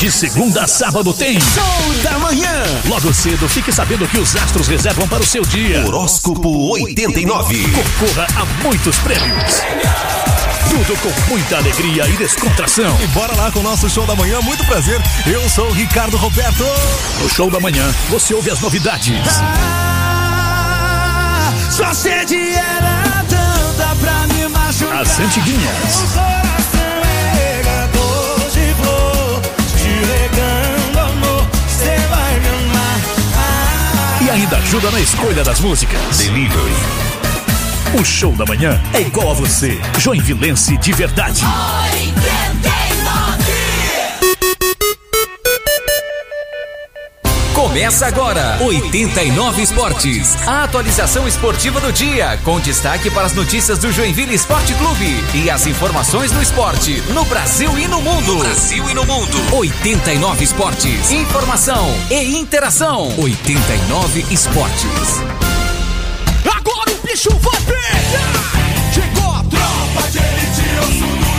De segunda a sábado tem Show da Manhã. Logo cedo, fique sabendo que os astros reservam para o seu dia. Horóscopo 89. Concorra a muitos prêmios. Tudo com muita alegria e descontração. E bora lá com o nosso show da manhã. Muito prazer. Eu sou o Ricardo Roberto. No show da manhã, você ouve as novidades. Ah, sua sede era tanta pra me machucar. As antiguinhas. E ainda ajuda na escolha das músicas. Delivery. O show da manhã é igual a você. Joinvilense de verdade. Começa agora 89 Esportes, a atualização esportiva do dia, com destaque para as notícias do Joinville Esporte Clube e as informações do esporte no Brasil e no mundo. Brasil e no mundo. 89 Esportes, informação e interação. 89 Esportes. Agora o bicho vai pegar! Chegou a tropa de elite, osso duro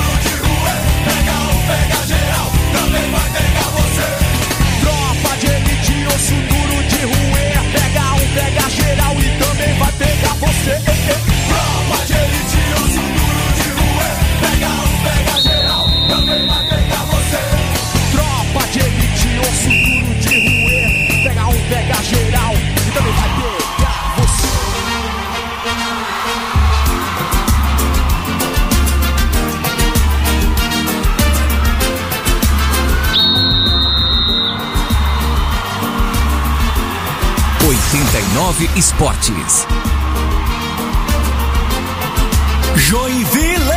89 Esportes. Joinville.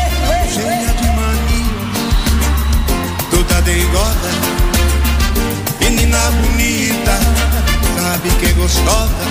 cheia de mania, toda dengosa, menina bonita, sabe que é gostosa.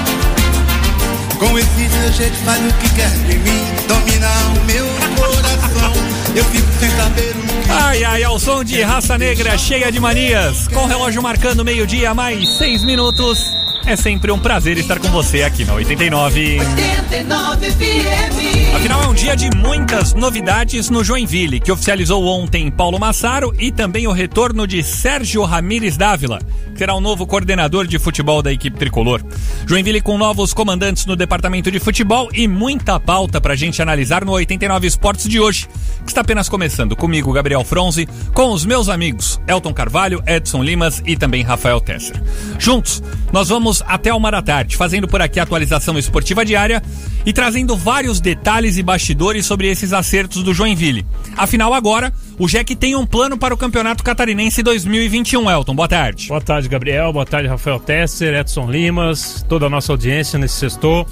Com esse seu jeito faz o que quer de mim, dominar o meu coração. Eu fico sem saber o que Ai, ai, ao som de raça negra cheia de manias, com o relógio marcando meio-dia mais seis minutos. É sempre um prazer estar com você aqui na 89. 89 FM. Afinal, é um dia de muitas novidades no Joinville, que oficializou ontem Paulo Massaro e também o retorno de Sérgio Ramires Dávila, será o novo coordenador de futebol da equipe tricolor. Joinville com novos comandantes no departamento de futebol e muita pauta pra gente analisar no 89 Esportes de hoje, que está apenas começando comigo, Gabriel Fronzi, com os meus amigos Elton Carvalho, Edson Limas e também Rafael Tesser. Juntos, nós vamos até uma da tarde, fazendo por aqui a atualização esportiva diária e trazendo vários detalhes e bastidores sobre esses acertos do Joinville. Afinal, agora, o Jack tem um plano para o Campeonato Catarinense 2021, Elton. Boa tarde. Boa tarde, Gabriel. Boa tarde, Rafael Tesser, Edson Limas, toda a nossa audiência nesse sextor.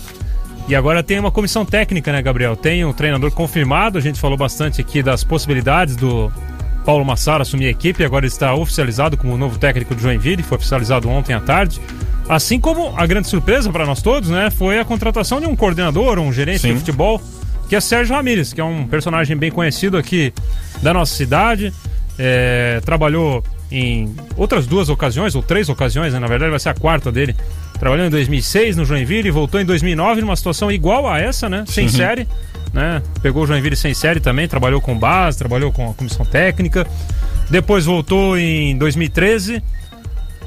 E agora tem uma comissão técnica, né, Gabriel? Tem um treinador confirmado. A gente falou bastante aqui das possibilidades do Paulo Massaro assumir a equipe. Agora ele está oficializado como o novo técnico do Joinville. Foi oficializado ontem à tarde. Assim como a grande surpresa para nós todos, né, foi a contratação de um coordenador, um gerente Sim. de futebol, que é Sérgio Ramírez, que é um personagem bem conhecido aqui da nossa cidade. É, trabalhou em outras duas ocasiões, ou três ocasiões, né? na verdade vai ser a quarta dele. Trabalhou em 2006 no Joinville e voltou em 2009 numa situação igual a essa, né? Sem série, né? Pegou o Joinville sem série também, trabalhou com base, trabalhou com a comissão técnica. Depois voltou em 2013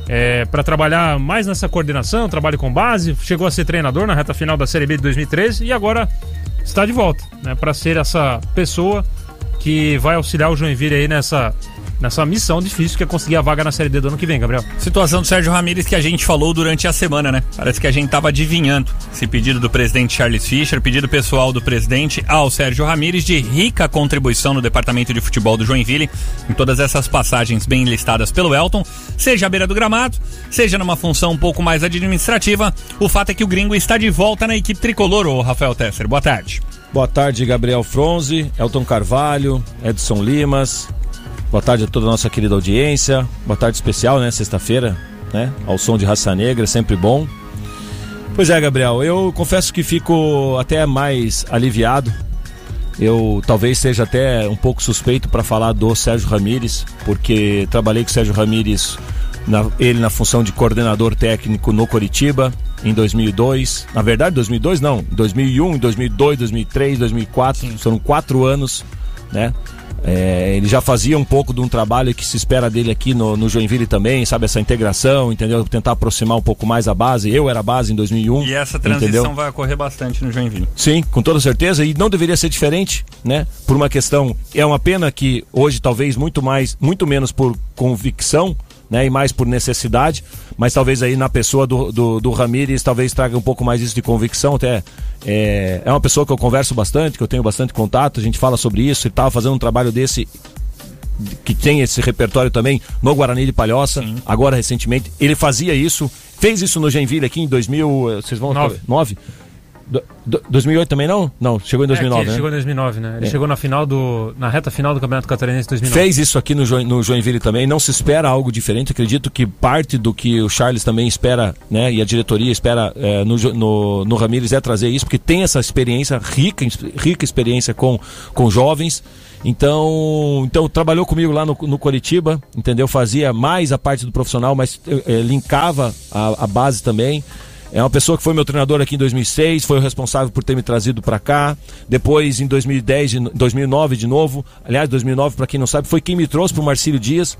é, para trabalhar mais nessa coordenação, trabalho com base, chegou a ser treinador na reta final da Série B de 2013 e agora está de volta, né, para ser essa pessoa que vai auxiliar o Joinville aí nessa nessa missão difícil que é conseguir a vaga na Série D do ano que vem, Gabriel. Situação do Sérgio Ramírez que a gente falou durante a semana, né? Parece que a gente tava adivinhando esse pedido do presidente Charles Fischer, pedido pessoal do presidente ao Sérgio Ramírez de rica contribuição no departamento de futebol do Joinville, em todas essas passagens bem listadas pelo Elton, seja à beira do gramado, seja numa função um pouco mais administrativa. O fato é que o gringo está de volta na equipe tricolor, ô Rafael Tesser. Boa tarde. Boa tarde, Gabriel Fronzi, Elton Carvalho, Edson Limas. Boa tarde a toda a nossa querida audiência. Boa tarde especial, né? Sexta-feira, né? Ao som de Raça Negra, sempre bom. Pois é, Gabriel, eu confesso que fico até mais aliviado. Eu talvez seja até um pouco suspeito para falar do Sérgio Ramírez, porque trabalhei com o Sérgio Ramírez, na- ele na função de coordenador técnico no Coritiba em 2002. Na verdade, 2002 não, 2001, 2002, 2003, 2004. Foram quatro anos, né? É, ele já fazia um pouco de um trabalho que se espera dele aqui no, no Joinville também, sabe? Essa integração, entendeu? Tentar aproximar um pouco mais a base. Eu era a base em 2001. E essa transição entendeu? vai ocorrer bastante no Joinville. Sim, com toda certeza. E não deveria ser diferente, né? Por uma questão. É uma pena que hoje, talvez, muito mais, muito menos por convicção. Né, e mais por necessidade, mas talvez aí na pessoa do, do, do Ramires talvez traga um pouco mais isso de convicção. Até é, é uma pessoa que eu converso bastante, que eu tenho bastante contato, a gente fala sobre isso e estava fazendo um trabalho desse que tem esse repertório também no Guarani de Palhoça, agora recentemente. Ele fazia isso, fez isso no Genville aqui em 2000, eh, vocês vão Nove. 9? Do, do, 2008 também não? Não, chegou em 2009, é, ele né? chegou em 2009, né? Ele É. chegou na final do. na reta final do Campeonato Catarinense 2009. Fez isso aqui no, no Joinville também. Não se espera algo diferente. Acredito que parte do que o Charles também espera, né? E a diretoria espera eh, no, no, no Ramires é trazer isso, porque tem essa experiência, rica, rica experiência com, com jovens. Então, então trabalhou comigo lá no, no Coritiba, entendeu? Fazia mais a parte do profissional, mas eh, linkava a, a base também. É uma pessoa que foi meu treinador aqui em 2006, foi o responsável por ter me trazido para cá. Depois, em 2010, de no- 2009 de novo. Aliás, 2009, para quem não sabe, foi quem me trouxe para o Marcílio Dias.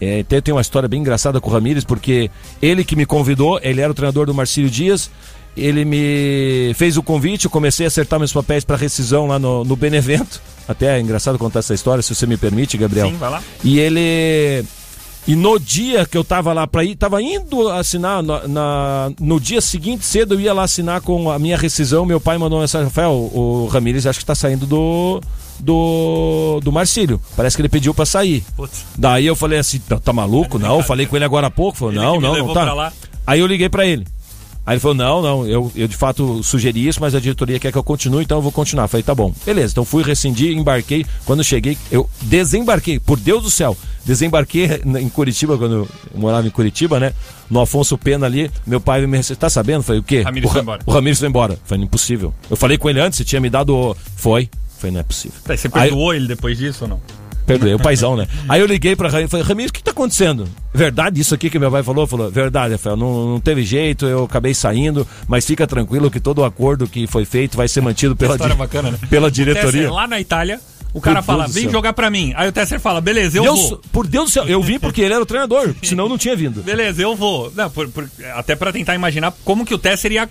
É, tem, tem uma história bem engraçada com o Ramires, porque ele que me convidou, ele era o treinador do Marcílio Dias. Ele me fez o convite, eu comecei a acertar meus papéis para rescisão lá no, no Benevento. Até é engraçado contar essa história, se você me permite, Gabriel. Sim, vai lá. E ele. E no dia que eu tava lá pra ir, tava indo assinar, na, na- no dia seguinte, cedo, eu ia lá assinar com a minha rescisão. Meu pai mandou mensagem: Rafael, o Ramires acho que tá saindo do. Do, do Marcílio. Parece que ele pediu pra sair. Putz. Daí eu falei assim: tá, tá maluco? Não, falei com ele agora há pouco. Falou: não, não, não tá. Aí eu liguei pra ele. Aí ele falou: não, não, eu, eu de fato sugeri isso, mas a diretoria quer que eu continue, então eu vou continuar. Falei: tá bom, beleza. Então fui rescindir, embarquei. Quando cheguei, eu desembarquei, por Deus do céu. Desembarquei em Curitiba, quando eu morava em Curitiba, né? No Afonso Pena ali, meu pai me recebeu. Tá sabendo? Falei: o quê? Ramires o, foi Ra- embora. o Ramires foi embora. Falei: impossível. Eu falei com ele antes, você tinha me dado. o- Foi. Falei: não é possível. Tá, você Aí- perdoou ele depois disso ou não? Perdoei, o paizão, né? Aí eu liguei pra Ramires e falei, Ramires, o que tá acontecendo? Verdade isso aqui que meu pai falou? Falou, verdade, Rafael, não, não teve jeito, eu acabei saindo, mas fica tranquilo que todo o acordo que foi feito vai ser mantido pela, di- bacana, né? pela O Tesser, diretoria. lá na Itália, o cara Deus fala, vem jogar pra mim. Aí o Tesser fala, beleza, eu Deus- vou. por Deus do céu, eu vim porque ele era o treinador, senão não tinha vindo. Beleza, eu vou. Não, por- por- até pra tentar imaginar como que o Tesser ia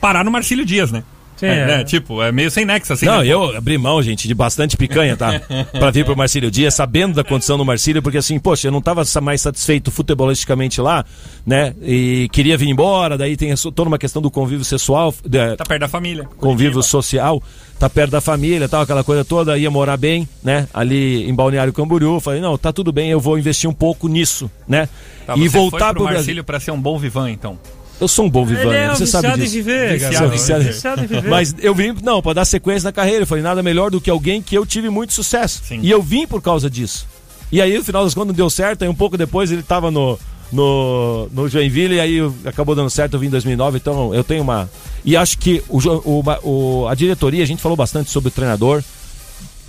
parar no Marcílio Dias, né? Sim, é, é. né? Tipo, é meio sem nexo, assim. Não, né? eu abri mão, gente, de bastante picanha, tá? Pra vir pro Marcílio Dias, sabendo da condição do Marcílio, porque assim, poxa, eu não tava mais satisfeito futebolisticamente lá, né? E queria vir embora, daí tem toda uma questão do convívio sexual, de- Tá perto da família. convívio social, tá perto da família, tal, aquela coisa toda, ia morar bem, né? Ali em Balneário Camboriú, falei, não, tá tudo bem, eu vou investir um pouco nisso, né? Tá, e você voltar foi pro pro Brasil. Marcílio pra ser um bom vivan, então. Eu sou um bom Ele vivante, é um você sabe disso. viver, Viciado, cara. viciado. Viciado em viver. Mas eu vim, não, pra dar sequência na carreira. Eu falei, nada melhor do que alguém que eu tive muito sucesso. Sim. E eu vim por causa disso. E aí, no final das contas, não deu certo. Aí, um pouco depois, ele tava no, no, no Joinville. E aí, acabou dando certo. Eu vim em 2009. Então, eu tenho uma. E acho que o, o, o- a diretoria, a gente falou bastante sobre o treinador.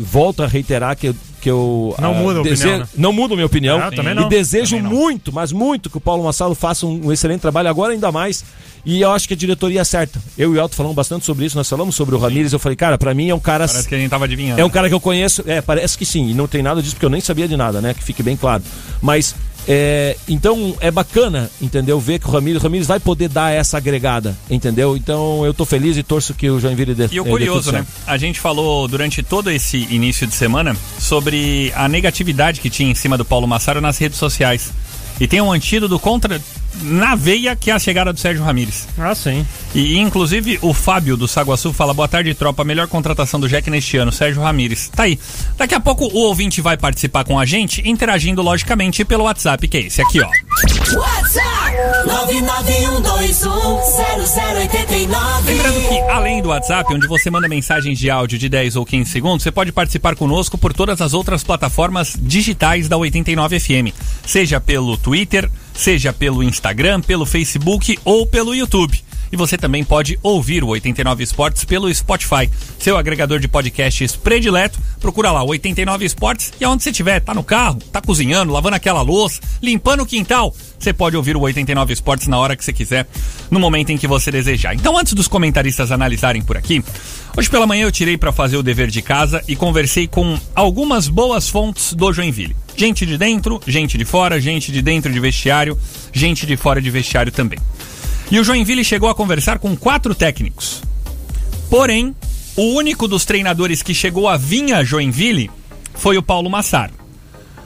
Volto a reiterar que eu. Que eu Não ah, muda a dese- opinião, né? Não muda a minha opinião. Ah, também e não. desejo Também não. muito, mas muito que o Paulo Massalo faça um, um excelente trabalho agora ainda mais. E eu acho que a diretoria acerta. Eu e o Elton falamos bastante sobre isso, nós falamos sobre o Ramires. Eu falei, cara, pra mim é um cara. Parece que a gente tava adivinhando. É um cara que eu conheço. É, parece que sim. E não tem nada disso, porque eu nem sabia de nada, né? Que fique bem claro. Mas. É, então é bacana, entendeu? Ver que o Ramires, o Ramires vai poder dar essa agregada, entendeu? Então eu tô feliz e torço que o Joinville dê E o dê curioso, né? A gente falou durante todo esse início de semana sobre a negatividade que tinha em cima do Paulo Massaro nas redes sociais. E tem um antídoto contra na veia que é a chegada do Sérgio Ramírez. Ah, sim. E inclusive o Fábio do Saguaçu fala: boa tarde, tropa. Melhor contratação do Jack neste ano, Sérgio Ramírez. Tá aí. Daqui a pouco o ouvinte vai participar com a gente, interagindo logicamente pelo WhatsApp, que é esse aqui, ó. WhatsApp 991210089. Lembrando que, além do WhatsApp, onde você manda mensagens de áudio de 10 ou 15 segundos, você pode participar conosco por todas as outras plataformas digitais da 89 FM. Seja pelo Twitter, seja pelo Instagram, pelo Facebook ou pelo YouTube. E você também pode ouvir o 89 Esportes pelo Spotify, seu agregador de podcasts predileto. Procura lá, 89 Esportes, e aonde você estiver, tá no carro, tá cozinhando, lavando aquela louça, limpando o quintal, você pode ouvir o 89 Esportes na hora que você quiser, no momento em que você desejar. Então, antes dos comentaristas analisarem por aqui, hoje pela manhã eu tirei para fazer o dever de casa e conversei com algumas boas fontes do Joinville. Gente de dentro, gente de fora, gente de dentro de vestiário, gente de fora de vestiário também. E o Joinville chegou a conversar com quatro técnicos. Porém, o único dos treinadores que chegou a vir a Joinville foi o Paulo Massaro.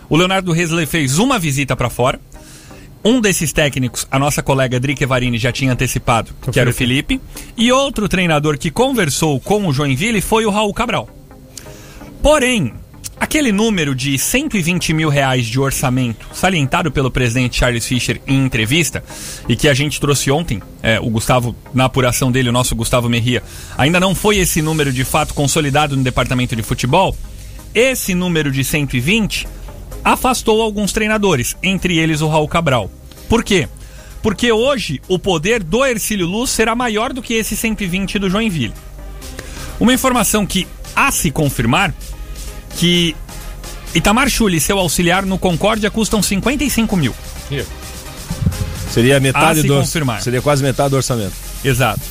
O Leonardo Resley fez uma visita para fora. Um desses técnicos, a nossa colega Drique Varini já tinha antecipado, que era o Felipe. E outro treinador que conversou com o Joinville foi o Raul Cabral. Porém, aquele número de 120 mil reais de orçamento, salientado pelo presidente Charles Fischer em entrevista, e que a gente trouxe ontem, é, o Gustavo, na apuração dele, o nosso Gustavo Merria, ainda não foi esse número de fato consolidado no departamento de futebol. Esse número de 120 afastou alguns treinadores, entre eles o Raul Cabral. Por quê? Porque hoje o poder do Ercílio Luz será maior do que esse 120 do Joinville. Uma informação que a se confirmar que Itamar Chuli e seu auxiliar no Concórdia custam 55 mil. Seria metade A se do confirmar. Seria quase metade do orçamento. Exato.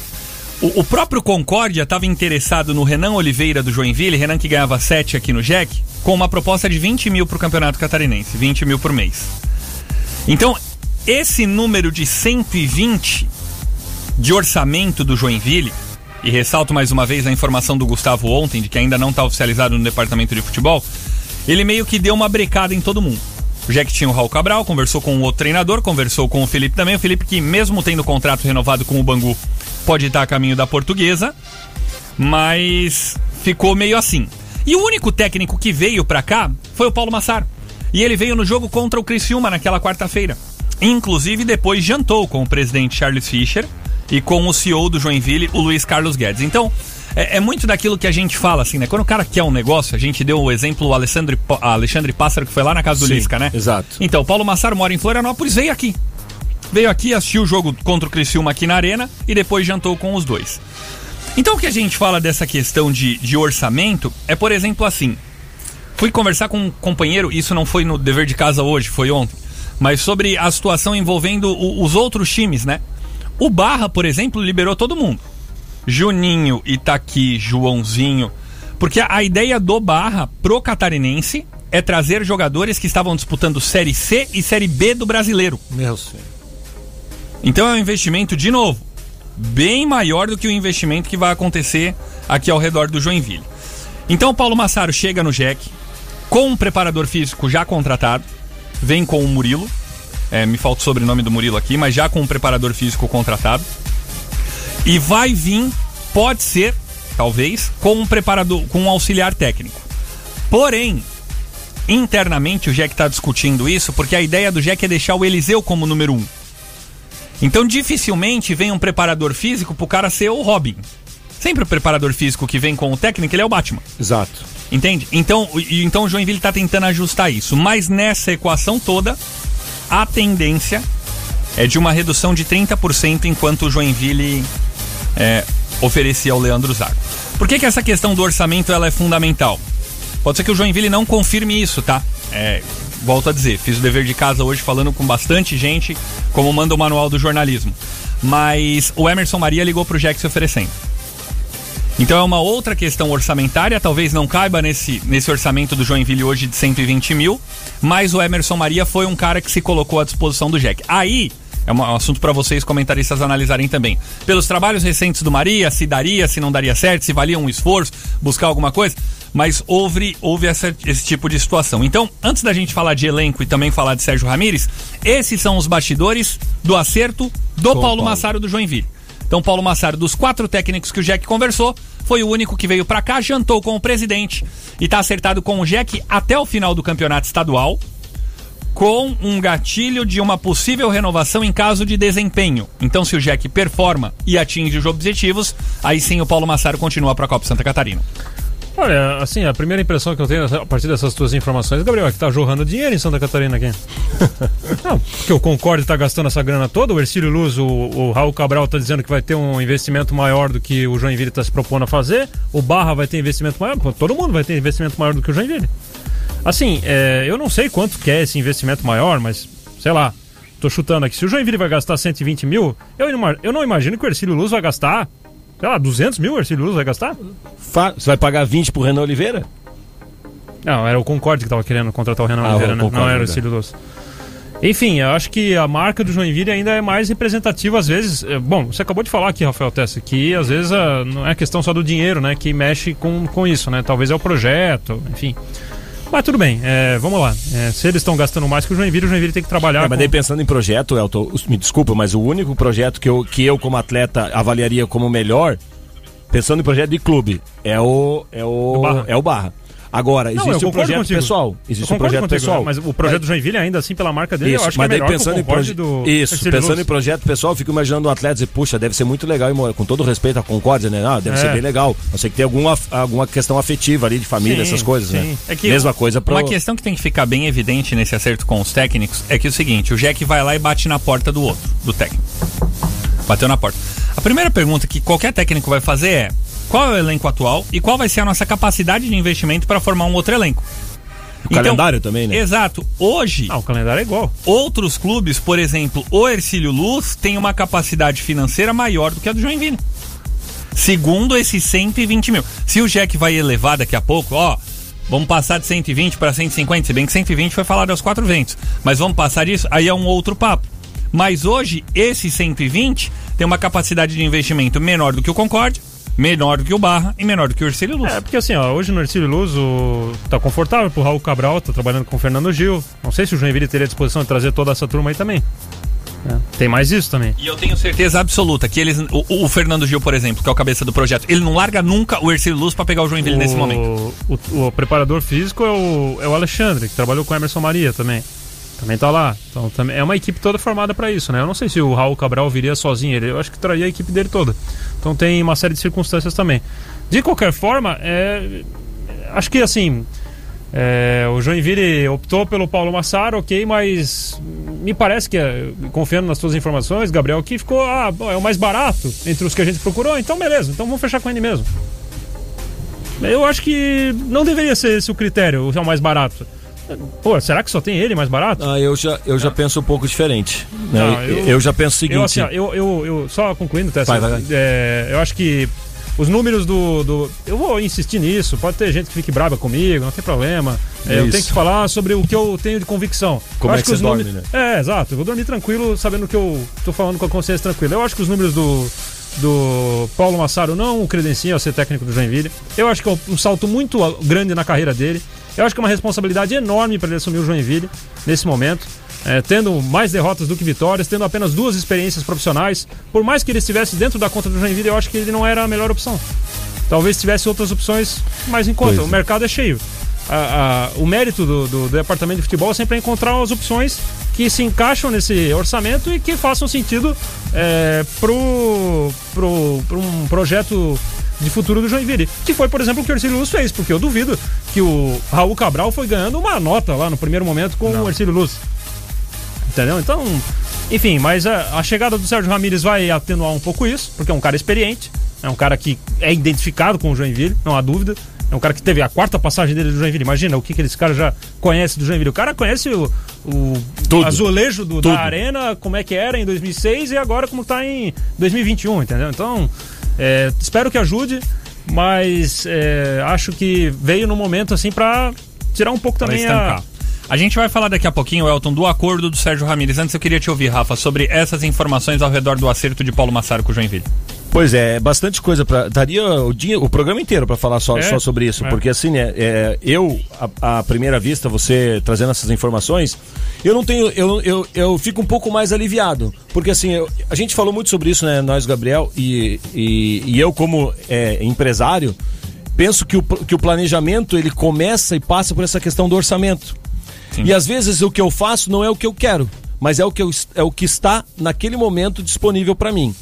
O, o próprio Concórdia estava interessado no Renan Oliveira do Joinville, Renan que ganhava 7 aqui no Jack, com uma proposta de 20 mil para o Campeonato Catarinense, 20 mil por mês. Então, esse número de 120 de orçamento do Joinville, e ressalto mais uma vez a informação do Gustavo ontem, de que ainda não está oficializado no departamento de futebol, ele meio que deu uma brecada em todo mundo. O Jack tinha o Raul Cabral, conversou com o outro treinador, conversou com o Felipe também. O Felipe que, mesmo tendo contrato renovado com o Bangu, pode estar a caminho da portuguesa, mas ficou meio assim. E o único técnico que veio pra cá foi o Paulo Massar. E ele veio no jogo contra o Criciúma naquela quarta-feira. Inclusive, depois jantou com o presidente Charles Fischer e com o CEO do Joinville, o Luiz Carlos Guedes. Então, é, é muito daquilo que a gente fala, assim, né? Quando o cara quer um negócio, a gente deu o exemplo, o Alexandre, Alexandre Pássaro, que foi lá na casa do Sim, Lisca, né? exato. Então, o Paulo Massaro mora em Florianópolis, veio aqui. Veio aqui, assistiu o jogo contra o Criciúma aqui na Arena e depois jantou com os dois. Então, o que a gente fala dessa questão de, de orçamento é, por exemplo, assim. Fui conversar com um companheiro, isso não foi no dever de casa hoje, foi ontem, mas sobre a situação envolvendo o- os outros times, né? O Barra, por exemplo, liberou todo mundo. Juninho, Itaqui, Joãozinho. Porque a, ideia do Barra pro catarinense é trazer jogadores que estavam disputando Série C e Série B do brasileiro. Meu senhor. Então é um investimento, de novo, bem maior do que o investimento que vai acontecer aqui ao redor do Joinville. Então o Paulo Massaro chega no Jack com um preparador físico já contratado, vem com o Murilo, é, me falta o sobrenome do Murilo aqui, mas já com um preparador físico contratado. E vai vir, pode ser, talvez, com um preparador, com um auxiliar técnico. Porém, internamente o Jack está discutindo isso porque a ideia do Jack é deixar o Eliseu como número um. Então dificilmente vem um preparador físico pro cara ser o Robin. Sempre o preparador físico que vem com o técnico, ele é o Batman. Exato. Entende? Então, então o Joinville tá tentando ajustar isso. Mas nessa equação toda, a tendência é de uma redução de 30% enquanto o Joinville é, oferecia ao Leandro Zago. Por que, que essa questão do orçamento ela é fundamental? Pode ser que o Joinville não confirme isso, tá? É, volto a dizer, fiz o dever de casa hoje falando com bastante gente, como manda o manual do jornalismo. Mas o Emerson Maria ligou pro Jack se oferecendo. Então é uma outra questão orçamentária, talvez não caiba nesse, nesse orçamento do Joinville hoje de 120 mil, mas o Emerson Maria foi um cara que se colocou à disposição do Jack. Aí, é um assunto para vocês comentaristas analisarem também. Pelos trabalhos recentes do Maria, se daria, se não daria certo, se valia um esforço, buscar alguma coisa, mas houve, houve essa- esse tipo de situação. Então, antes da gente falar de elenco e também falar de Sérgio Ramírez, esses são os bastidores do acerto do Paulo, Paulo. Massaro do Joinville. Então, Paulo Massaro, dos quatro técnicos que o Jack conversou, foi o único que veio pra cá, jantou com o presidente e tá acertado com o Jack até o final do campeonato estadual, com um gatilho de uma possível renovação em caso de desempenho. Então, se o Jack performa e atinge os objetivos, aí sim o Paulo Massaro continua pra Copa Santa Catarina. Olha, assim, a primeira impressão que eu tenho a partir dessas tuas informações, Gabriel, é que tá jorrando dinheiro em Santa Catarina aqui. Não, porque o Concorde tá gastando essa grana toda, o Ercílio Luz, o, o Raul Cabral tá dizendo que vai ter um investimento maior do que o Joinville tá se propondo a fazer, o Barra vai ter investimento maior, todo mundo vai ter investimento maior do que o Joinville. Assim, é, eu não sei quanto que é esse investimento maior, mas, sei lá, tô chutando aqui, se o Joinville vai gastar 120 mil, eu, não- eu não imagino que o Ercílio Luz vai gastar, sei lá, 200 mil o Ercílio Luz vai gastar? Fa- Você vai pagar 20 pro Renan Oliveira? Não, era o Concorde que tava querendo contratar o Renan Ah, Oliveira, o né? Concorde, Não era o verdade. Cílio Luz. Enfim, eu acho que a marca do Joinville ainda é mais representativa, às vezes. é, Bom, você acabou de falar aqui, Rafael Tessa, que às vezes não é questão só do dinheiro, né? Que mexe com, com isso, né? Talvez é o projeto, enfim. Mas tudo bem, é, vamos lá. É, se eles estão gastando mais que o Joinville, o Joinville tem que trabalhar. É, mas com- daí pensando em projeto, Elton, me desculpa, mas o único projeto que eu, que eu como atleta avaliaria como melhor, pensando em projeto de clube, é o é o O Barra. é o Barra. Agora, Não, existe um projeto contigo. pessoal, existe um projeto contigo, pessoal. Mas o projeto do Joinville, ainda assim, pela marca dele, Isso, eu acho mas que é daí melhor pensando que o em proje- do Isso, pensando Luz. em projeto pessoal, eu fico imaginando um atleta dizer, puxa, deve ser muito legal, e com todo respeito à Concórdia, né? Ah, deve É. ser bem legal. Eu sei que tem alguma, alguma questão afetiva ali de família, Sim, essas coisas, né? sim. É que Mesma coisa para Uma questão que tem que ficar bem evidente nesse acerto com os técnicos é que é o seguinte: o Jack vai lá e bate na porta do outro, do técnico. Bateu na porta. A primeira pergunta que qualquer técnico vai fazer é: qual é o elenco atual e qual vai ser a nossa capacidade de investimento para formar um outro elenco? O calendário também, né? Exato. Hoje. Ah, o calendário é igual. Outros clubes, por exemplo, o Ercílio Luz, tem uma capacidade financeira maior do que a do Joinville. Segundo esses 120 mil. Se o Jack vai elevar daqui a pouco, ó, vamos passar de 120 para 150, se bem que 120 foi falado aos quatro ventos. Mas vamos passar isso, aí é um outro papo. Mas hoje, esse 120 tem uma capacidade de investimento menor do que o Concorde, menor do que o Barra e menor do que o Ercílio Luz. É, porque assim, ó, hoje no Ercílio Luz o... tá confortável pro Raul Cabral, tá trabalhando com o Fernando Gil. Não sei se o Joinville teria disposição de trazer toda essa turma aí também. É, Tem mais isso também. E eu tenho certeza absoluta que eles. O, o Fernando Gil, por exemplo, que é o cabeça do projeto, ele não larga nunca o Ercílio Luz pra pegar o Joinville nesse momento. O, o preparador físico é o, é o Alexandre, que trabalhou com o Emerson Maria também. Também tá lá. Então também é uma equipe toda formada para isso, né? Eu não sei se o Raul Cabral viria sozinho, ele, eu acho que traria a equipe dele toda. Então tem uma série de circunstâncias também. De qualquer forma, é, acho que assim. é, o Joinville optou pelo Paulo Massaro, ok, mas me parece que, é, confiando nas suas informações, Gabriel, que ficou, ah, bom, é o mais barato entre os que a gente procurou, então beleza, então vamos fechar com ele mesmo. Eu acho que não deveria ser esse o critério, o é o mais barato. Pô, será que só tem ele mais barato? Ah, eu já, eu já penso um pouco diferente. né? Não, eu, eu- já penso o seguinte. Eu, assim, ó, eu, eu, eu- só concluindo, Tessa, Vai, vai, é, eu acho que os números do, do- Eu vou insistir nisso, pode ter gente que fique brava comigo, não tem problema. É, eu tenho que falar sobre o que eu tenho de convicção. Como Eu é acho que você os dorme, números- É, exato. Eu vou dormir tranquilo, sabendo que eu tô falando com a consciência tranquila. Eu acho que os números do, do Paulo Massaro não o credenciam a ser técnico do Joinville. Eu acho que é um salto muito grande na carreira dele. Eu acho que é uma responsabilidade enorme para ele assumir o Joinville nesse momento. É, tendo mais derrotas do que vitórias, tendo apenas duas experiências profissionais. Por mais que ele estivesse dentro da conta do Joinville, eu acho que ele não era a melhor opção. Talvez tivesse outras opções mais em conta. Pois o é. mercado é cheio. A- a- o mérito do, do- do departamento de futebol sempre é encontrar as opções que se encaixam nesse orçamento e que façam sentido é, pro, pro, pro um projeto de futuro do Joinville. Que foi, por exemplo, o que o Ercílio Luz fez, porque eu duvido que o Raul Cabral foi ganhando uma nota lá no primeiro momento com o Ercílio Luz. Entendeu? Então, enfim, mas a, a chegada do Sérgio Ramírez vai atenuar um pouco isso, porque é um cara experiente, é um cara que é identificado com o Joinville, não há dúvida. É um cara que teve a quarta passagem dele do Joinville. Imagina o que, que esse cara já conhece do Joinville. O cara conhece o, o Tudo. azulejo do- da arena, como é que era em 2006 e agora como tá em 2021, entendeu? Então, é, espero que ajude, mas é, acho que veio no momento assim pra tirar um pouco também a, estancar. A gente vai falar daqui a pouquinho, Elton, do acordo do Sérgio Ramírez. Antes eu queria te ouvir, Rafa, sobre essas informações ao redor do acerto de Paulo Massaro com o Joinville. Pois é, bastante coisa para daria o dia, o programa inteiro para falar só, É, só sobre isso, é. porque assim, né, é, eu à, à primeira vista você trazendo essas informações, eu não tenho, eu, eu, eu fico um pouco mais aliviado, porque assim, eu- a gente falou muito sobre isso, né, nós Gabriel e, e, e eu como é, empresário penso que o, que o planejamento ele começa e passa por essa questão do orçamento. E às vezes o que eu faço não é o que eu quero, mas é o que, eu, é o que está naquele momento disponível para mim.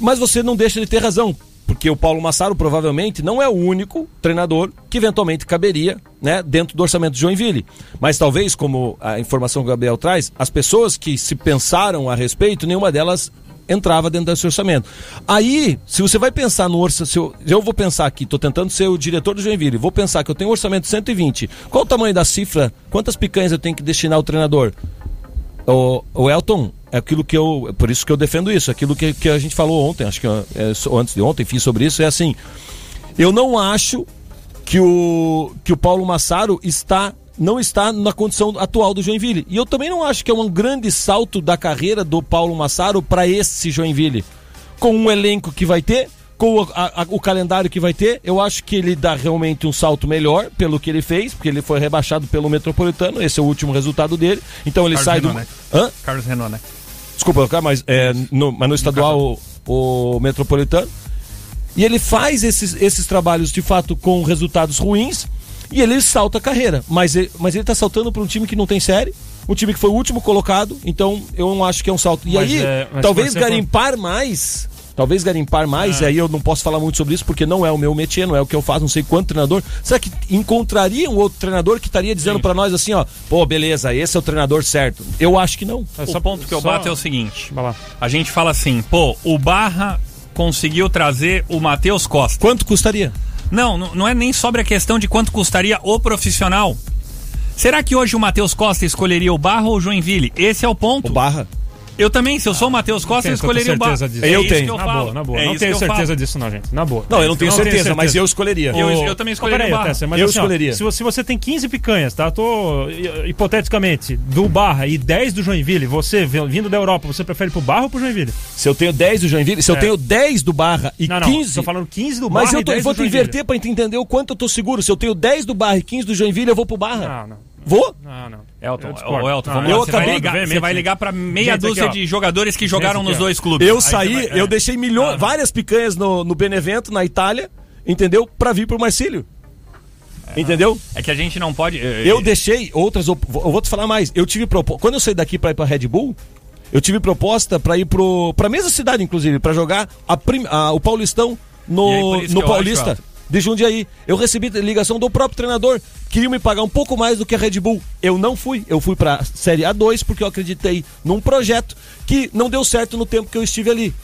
Mas você não deixa de ter razão. porque o Paulo Massaro provavelmente não é o único treinador que eventualmente caberia né, dentro do orçamento de Joinville. Mas talvez, como a informação que o Gabriel traz, as pessoas que se pensaram a respeito, nenhuma delas entrava dentro desse orçamento. Aí, se você vai pensar no orçamento, eu, eu vou pensar aqui, estou tentando ser o diretor do Joinville, vou pensar que eu tenho um orçamento de 120. Qual o tamanho da cifra? Quantas picanhas eu tenho que destinar ao treinador? O, o Elton, aquilo que eu. Por isso que eu defendo isso. Aquilo que, que a gente falou ontem, acho que é, antes de ontem, fiz sobre isso, é assim. Eu não acho que o, que o Paulo Massaro está. Não está na condição atual do Joinville. E eu também não acho que é um grande salto da carreira do Paulo Massaro para esse Joinville. Com um elenco que vai ter, com o, a- a- o calendário que vai ter, eu acho que ele dá realmente um salto melhor pelo que ele fez, porque ele foi rebaixado pelo Metropolitano, esse é o último resultado dele. Então ele Carlos sai do. Renault, Hã? Carlos Renault, né? Desculpa, mas, é, no, mas no estadual o, o metropolitano. E ele faz esses, esses trabalhos de fato com resultados ruins e ele salta a carreira. Mas ele, mas ele tá saltando para um time que não tem série, um time que foi o último colocado, então eu não acho que é um salto. E Mas aí, é- talvez você for- garimpar mais. Talvez garimpar mais, Ah. e aí eu não posso falar muito sobre isso porque não é o meu métier, não é o que eu faço, não sei quanto treinador. Será que encontraria um outro treinador que estaria dizendo para nós assim, ó, pô, beleza, esse é o treinador certo? Eu acho que não. O ponto que eu só- bato é o seguinte: Vai lá. a gente fala assim, pô, o Barra conseguiu trazer o Matheus Costa. Quanto custaria? Não, não não é nem sobre a questão de quanto custaria o profissional. Será que hoje o Matheus Costa escolheria o Barra ou o Joinville? Esse é o ponto. O Barra. Eu também, se eu sou o Matheus Costa, eu escolheria o Barra. certeza disso. É Eu isso tenho. que eu na falo. boa, na boa. É não tenho eu certeza falo. disso, não, gente. Na boa. Não, eu não tenho Não certeza, mas eu escolheria. Eu- eu também escolheria peraí, o Barra. Tesser, mas Eu assim, ó, escolheria. se, você, se você tem 15 picanhas, tá? Tô, hi- hipoteticamente, do Barra e 10 do Joinville, você vi- vindo da Europa, você prefere pro Barra ou pro Joinville? Se eu tenho 10 do Joinville, se eu É. tenho 10 do Barra e não, não, 15. tô falando 15 do Barra Mas eu, tô, eu 10 vou do te Joinville. inverter pra entender o quanto eu tô seguro. Se eu tenho 10 do Barra e 15 do Joinville, eu vou pro Barra. Não, não. Vou? Não, não. Elton, ô, Elton, vamos eu lá. Você vai, ligar, você vai ligar pra meia Gente, dúzia aqui, de jogadores que jogaram aqui, nos dois clubes. Eu Aí saí, vai- eu é. deixei milhões, várias picanhas no, no Benevento, na Itália, entendeu? Pra vir pro Marcílio. Entendeu? É que a gente não pode. eh, Eu deixei outras. Eu vou te falar mais. Eu tive proposta. Quando eu saí daqui pra ir pra Red Bull, eu tive proposta pra ir pro. pra mesma cidade, inclusive, pra jogar a prim- a- o Paulistão aí, no, no Paulista. De Jundiaí. Eu recebi ligação do próprio treinador. Queriam me pagar um pouco mais do que a Red Bull. Eu não fui. Eu fui pra Série A2 porque eu acreditei num projeto que não deu certo no tempo que eu estive ali.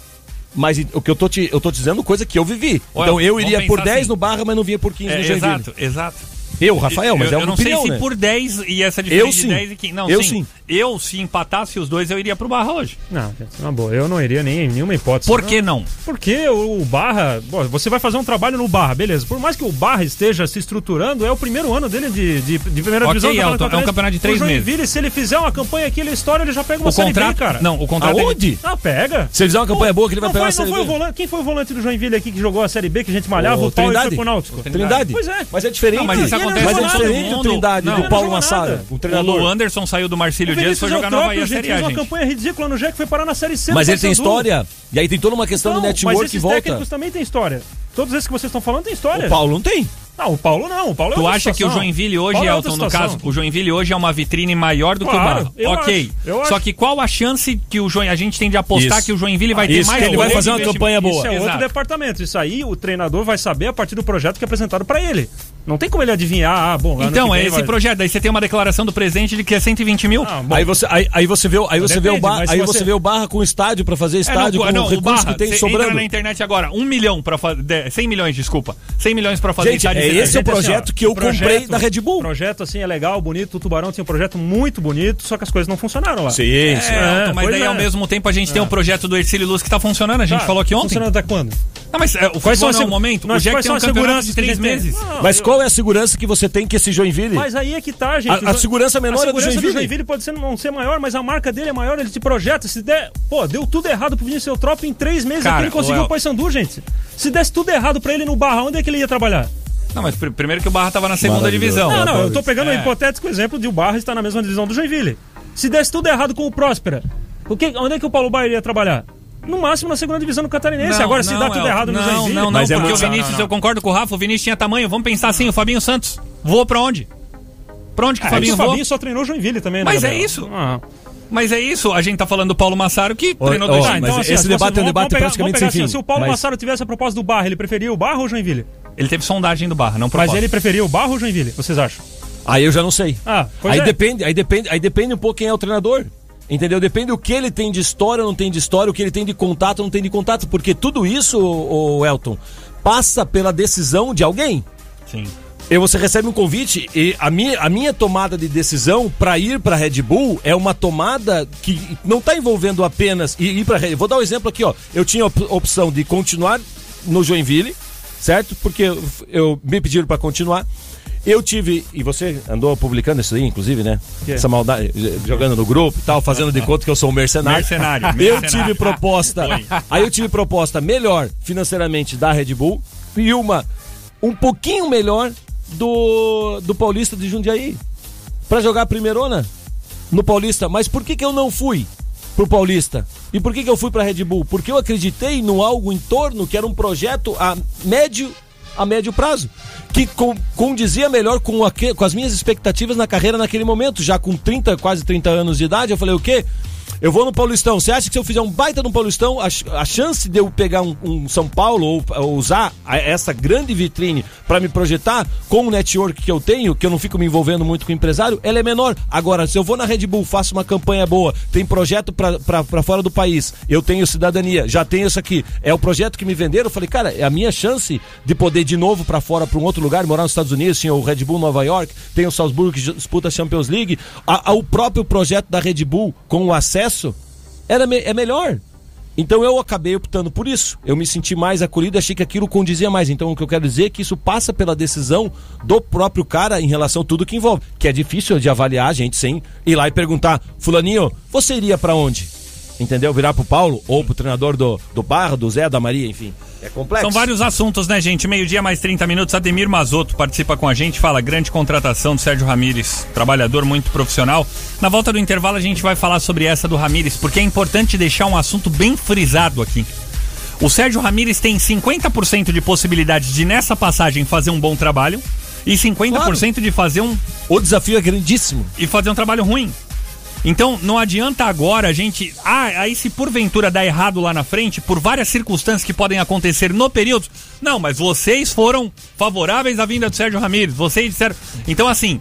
Mas o que eu tô te, eu tô dizendo coisa que eu vivi. Olha, então eu iria por pensar 10 assim. no Barra, mas não vinha por 15 É, no Joinville. exato, exato. Eu, Rafael, mas eu, é uma eu não opinião, sei se né? por 10 e essa diferença Eu de sim. 10 e 15. Não, Eu sim. sim. Eu, se empatasse os dois, eu iria pro Barra hoje. Não, gente, na boa, eu não iria nem em nenhuma hipótese. Por que não? Porque o Barra, bom, você vai fazer um trabalho no Barra, beleza. Por mais que o Barra esteja se estruturando, é o primeiro ano dele de, de, de primeira Ok, divisão. Elton, é um campeonato de três o Joinville, se ele fizer uma campanha aqui, ele estoura, ele já pega uma O série contrato- B, cara. não, o contrato é Aonde? Ah, pega. Se ele fizer uma campanha boa, que ele vai pegar foi, a Série não foi B. o volante, Quem foi o volante do Joinville aqui que jogou a Série B, que a gente malhava, o, O Trindade? foi pro Náutico? Trindade? Pois é. Mas é diferente. Não, mas isso ele acontece Mas não é diferente o Trindade Não, do Paulo Massara, nada. o O treinador. Lu Anderson saiu do Marcílio O Dias e foi jogar Eutrópio, Bahia Série A, fez uma campanha ridícula no Jack, foi parar na Série C. Mas ele tem história. E aí tem toda uma questão mas network esses que volta. técnicos também têm história. Todos esses que vocês estão falando têm história. O Paulo não tem. Não, o Paulo não. O Paulo é Tu outra acha que o situação. Joinville hoje, Paulo é outra Elton, no situação. caso, o Joinville hoje é uma vitrine maior do que o Claro, Barra? eu ok. acho, eu Só que qual a chance que o Join... a gente tem de apostar Isso. que o Joinville vai ter Isso, mais que ele vai fazer uma campanha boa. Isso é outro Exato. departamento. Isso aí o treinador vai saber a partir do projeto que é apresentado pra ele. Não tem como ele adivinhar, ah, bom. Então, é esse vai- projeto. Daí você tem uma declaração do presidente de que é 120 mil. Ah. Aí você, aí, aí você vê, o- aí você vê o aí você... você- vê o Barra com estádio pra fazer É, estádio não, com não, o o recurso Barra, que tem sobrando. entra na internet agora, um milhão pra fazer, 100 milhões, desculpa, 100 milhões pra fazer Gente, estádio é esse o Gente, assim, projeto ó, que eu projeto- comprei da Red Bull. O projeto, assim, é legal, bonito. O Tubarão tinha um projeto muito bonito, só que as coisas não funcionaram lá. Sim, É, sim. Elton, mas pois daí é. ao mesmo tempo a gente tem o projeto do Ercílio Luz que tá funcionando, a gente Tá, falou aqui ontem. Funcionando até quando? Não, mas é, o Quais são não é o momento. Mas o Jack tem um seguranças de três meses. Não, Mas eu- qual é a segurança que você tem que esse Joinville? Mas aí é que tá, gente. A- a segurança menor é do a segurança Joinville. do Joinville pode ser, não ser maior, mas a marca dele é maior, ele te projeta. Se der. Pô, deu tudo errado pro Vinícius Eutrópio em três meses Cara, aqui ele conseguiu o Paysandu, gente. Se desse tudo errado pra ele no Barra, onde é que ele ia trabalhar? Não, mas pr- primeiro que o Barra tava na segunda divisão. Não, não, eu tô pegando o É. hipotético exemplo de o Barra estar na mesma divisão do Joinville. Se desse tudo errado com o Próspera, o que, onde é que o Paulo Baier ia trabalhar? No máximo na segunda divisão do Catarinense. Não, Agora, se não, dá tudo Elton, errado no não, Joinville. Não, não, Mas é porque muito- o Vinícius, não, não. eu concordo com o Rafa, o Vinícius tinha tamanho. Vamos pensar assim, o Fabinho Santos voou pra onde? Pra onde que o Ah, Fabinho o voou? Fabinho só treinou Joinville também, né, Mas é isso. Ah. Mas é isso, a gente tá falando do Paulo Massaro que Ô, treinou ô, dois mas times. esse assim, debate é um debate vamos pegar- praticamente vamos pegar sem assim, fim, Se o Paulo mas- Massaro tivesse a proposta do Barra, ele preferia o Barra ou o Joinville? Ele teve sondagem do Barra, não Mas ele preferia o Barra ou o Joinville? Vocês acham? Aí eu já não sei. Ah, pois aí é. depende, aí depende, aí depende um pouco quem é o treinador. Entendeu? Depende o que ele tem de história, não tem de história, o que ele tem de contato, não tem de contato, porque tudo isso, o Elton, passa pela decisão de alguém. Sim. E você recebe um convite e a minha, a minha tomada de decisão para ir para Red Bull é uma tomada que não está envolvendo apenas ir, ir para Red Vou dar um exemplo aqui, ó. Eu tinha a op- opção de continuar no Joinville, certo? Porque eu, eu me pediram para continuar. Eu tive, e você andou publicando isso aí, inclusive, né? Que? Essa maldade, jogando no grupo e tal, fazendo de conta que eu sou um mercenário. Mercenário, Eu mercenário. tive proposta. Aí eu tive proposta melhor financeiramente da Red Bull e uma um pouquinho melhor do, do Paulista de Jundiaí. Pra jogar a primeirona no Paulista. Mas por que, que eu não fui pro Paulista? E por que, que eu fui pra Red Bull? Porque eu acreditei no algo em torno que era um projeto a médio a médio prazo, que condizia melhor com, aque- com as minhas expectativas na carreira naquele momento, já com 30, quase 30 anos de idade, eu falei, o quê? Eu vou no Paulistão. Você acha que se eu fizer um baita no Paulistão, a, a chance de eu pegar um, um São Paulo ou, ou usar a- essa grande vitrine para me projetar com o network que eu tenho, que eu não fico me envolvendo muito com o empresário, ela é menor. Agora, se eu vou na Red Bull, faço uma campanha boa, tem projeto para fora do país, eu tenho cidadania, já tenho isso aqui, é o projeto que me venderam. Eu falei, cara, é a minha chance de poder de novo para fora, para um outro lugar, morar nos Estados Unidos, tinha o Red Bull Nova York, tem o Salzburgo que disputa a Champions League, a- a- o próprio projeto da Red Bull com o acesso era me- é melhor. Então eu acabei optando por isso. Eu me senti mais acolhido, achei que aquilo condizia mais. Então o que eu quero dizer é que isso passa pela decisão do próprio cara em relação a tudo que envolve. Que é difícil de avaliar a gente sem ir lá e perguntar, fulaninho, você iria pra onde? Entendeu? Virar pro Paulo ou pro treinador do, do Barra, do Zé, da Maria, enfim. É complexo. São vários assuntos, né, gente? Meio-dia mais 30 minutos. Ademir Mazoto participa com a gente, fala grande contratação do Sérgio Ramires, trabalhador muito profissional. Na volta do intervalo a gente vai falar sobre essa do Ramires, porque é importante deixar um assunto bem frisado aqui. O Sérgio Ramires tem 50% de possibilidade de nessa passagem fazer um bom trabalho e 50% de fazer um O desafio é grandíssimo. e fazer um trabalho ruim. Então, não adianta agora a gente. Ah, aí se porventura dá errado lá na frente, por várias circunstâncias que podem acontecer no período. Não, mas vocês foram favoráveis à vinda do Sérgio Ramírez. Vocês disseram. Então, assim,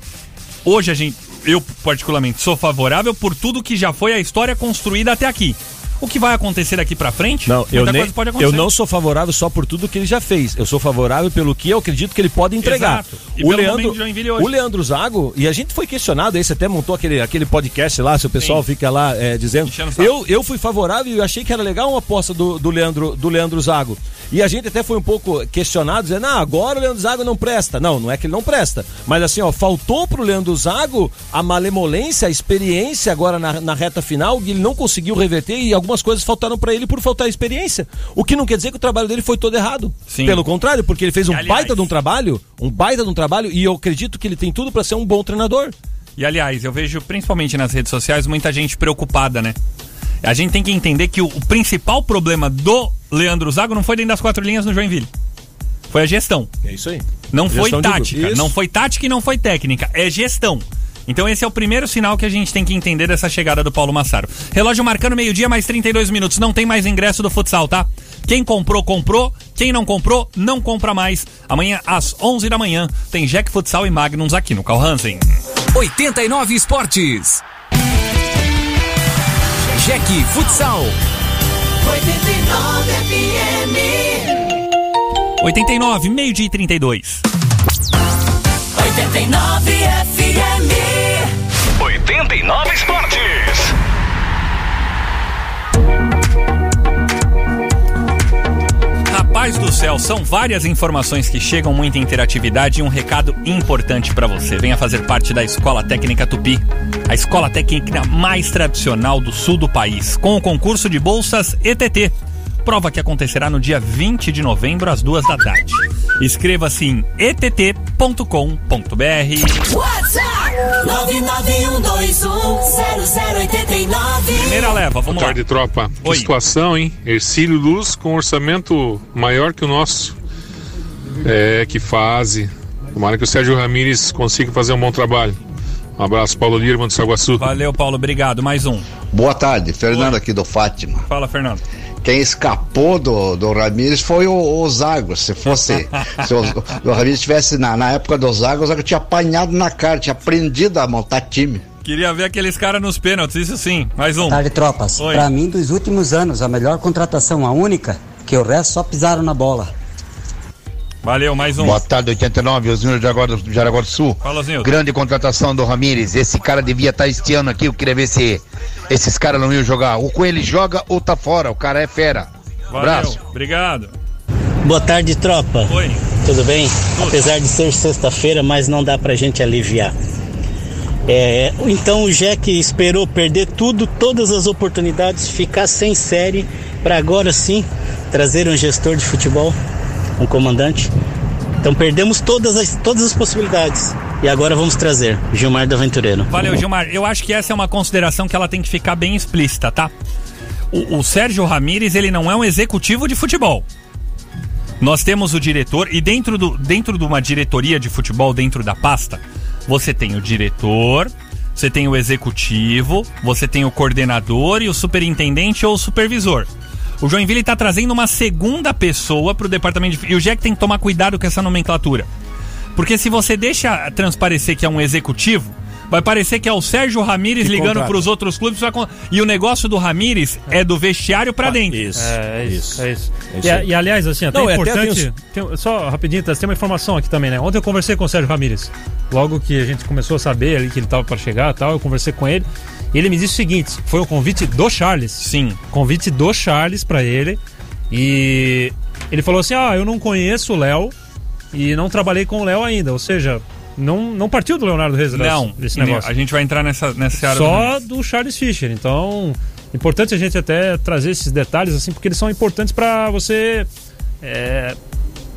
hoje a gente. Eu, particularmente, sou favorável por tudo que já foi a história construída até aqui. O que vai acontecer daqui pra frente? Não, eu, nem, coisa pode acontecer. eu não sou favorável só por tudo que ele já fez. Eu sou favorável pelo que eu acredito que ele pode entregar. O Leandro, o Leandro Zago, e a gente foi questionado aí, você até montou aquele, aquele podcast lá, se o pessoal Sim. fica lá é, dizendo. Eu, eu fui favorável e achei que era legal uma aposta do, do, Leandro, do Leandro Zago. E a gente até foi um pouco questionado, dizendo, ah, agora o Leandro Zago não presta. Não, não é que ele não presta. Mas assim, ó, faltou pro Leandro Zago a malemolência, a experiência agora na, na reta final, e ele não conseguiu reverter e algumas coisas faltaram para ele por faltar experiência. O que não quer dizer que o trabalho dele foi todo errado. Sim. Pelo contrário, porque ele fez um aliás- baita de um trabalho, um baita de um trabalho, e eu acredito que ele tem tudo para ser um bom treinador. E aliás, eu vejo principalmente nas redes sociais muita gente preocupada, né? A gente tem que entender que o, o principal problema do Leandro Zago não foi dentro das quatro linhas no Joinville. Foi a gestão. É isso aí. Não foi Gestão tática. Não foi tática e não foi técnica. É gestão. Então esse é o primeiro sinal que a gente tem que entender dessa chegada do Paulo Massaro. Relógio marcando meio-dia, mais 32 minutos. Não tem mais ingresso do futsal, tá? Quem comprou, comprou. Quem não comprou, não compra mais. Amanhã, às 11 da manhã, tem Jack Futsal e Magnums aqui no Carl Hansen. 89 Esportes. Jack Futsal. 89 FM. 89, meio-dia e 32. 89 FM. 89 Esportes. Rapaz do céu, são várias informações que chegam, muita interatividade e um recado importante pra você. Venha fazer parte da Escola Técnica Tupi, a escola técnica mais tradicional do sul do país, com o concurso de bolsas ETT. Prova que acontecerá no dia 20 de novembro, às duas da tarde. Escreva-se em ett.com.br. WhatsApp 991210089. Primeira leva, vamos Boa lá. tarde, tropa. Que Oi. situação, hein? Ercílio Luz com orçamento maior que o nosso. É, que fase. Tomara que o Sérgio Ramírez consiga fazer um bom trabalho. Um abraço, Paulo Lirman do Saguaçu. Valeu, Paulo, obrigado. Mais um. Boa tarde, Fernando aqui do Fátima. Fala, Fernando. Quem escapou do, do Ramires foi o, o Zago. Se fosse. se o, o Ramires estivesse na, na época do Zago, o Zago tinha apanhado na cara, tinha aprendido a montar time. Queria ver aqueles caras nos pênaltis, isso sim. Mais um. Tarde, tropas. Pra mim, dos últimos anos, a melhor contratação, a única, que o resto só pisaram na bola. Valeu, mais um. Boa tarde, 89, Osnildo de Jaraguá do, de Jaraguá do Sul. Fala, Osnildo. Grande contratação do Ramires. Esse cara devia estar este ano aqui. Eu queria ver se esses caras não iam jogar. Ou com ele joga ou tá fora. O cara é fera. Valeu, Abraço. obrigado. Boa tarde, tropa. Oi. Tudo bem? Apesar de ser sexta-feira, mas não dá pra gente aliviar. É, então o Jack esperou perder tudo, todas as oportunidades, ficar sem série, para agora sim trazer um gestor de futebol, um comandante. Então perdemos todas as, todas as possibilidades. E agora vamos trazer Gilmar do Aventureiro. Valeu, Gilmar. Eu acho que essa é uma consideração que ela tem que ficar bem explícita, tá? O, o Sérgio Ramírez, ele não é um executivo de futebol. Nós temos o diretor, e dentro, do, dentro de uma diretoria de futebol, dentro da pasta, você tem o diretor, você tem o executivo, você tem o coordenador e o superintendente ou o supervisor. O Joinville está trazendo uma segunda pessoa para o departamento de. E o Jack tem que tomar cuidado com essa nomenclatura. Porque se você deixa transparecer que é um executivo, vai parecer que é o Sérgio Ramírez Que ligando para os outros clubes. E o negócio do Ramírez é do vestiário para dentro. Isso. É, é isso. É isso. É isso E, e, aliás, assim, até Não, é é, até importante. tem tem- só rapidinho, tem uma informação aqui também, né? Ontem eu conversei com o Sérgio Ramírez. Logo que a gente começou a saber ali que ele tava para chegar e tal, eu conversei com ele. E ele me disse o seguinte: foi um convite do Charles. Sim. Convite do Charles para ele. E ele falou assim: Ah, eu não conheço o Léo e não trabalhei com o Léo ainda. Ou seja, não, não partiu do Leonardo Reis Não, desse negócio. a gente vai entrar nessa, nessa área Só do Charles Fischer. Então, importante a gente até trazer esses detalhes assim, porque eles são importantes para você é,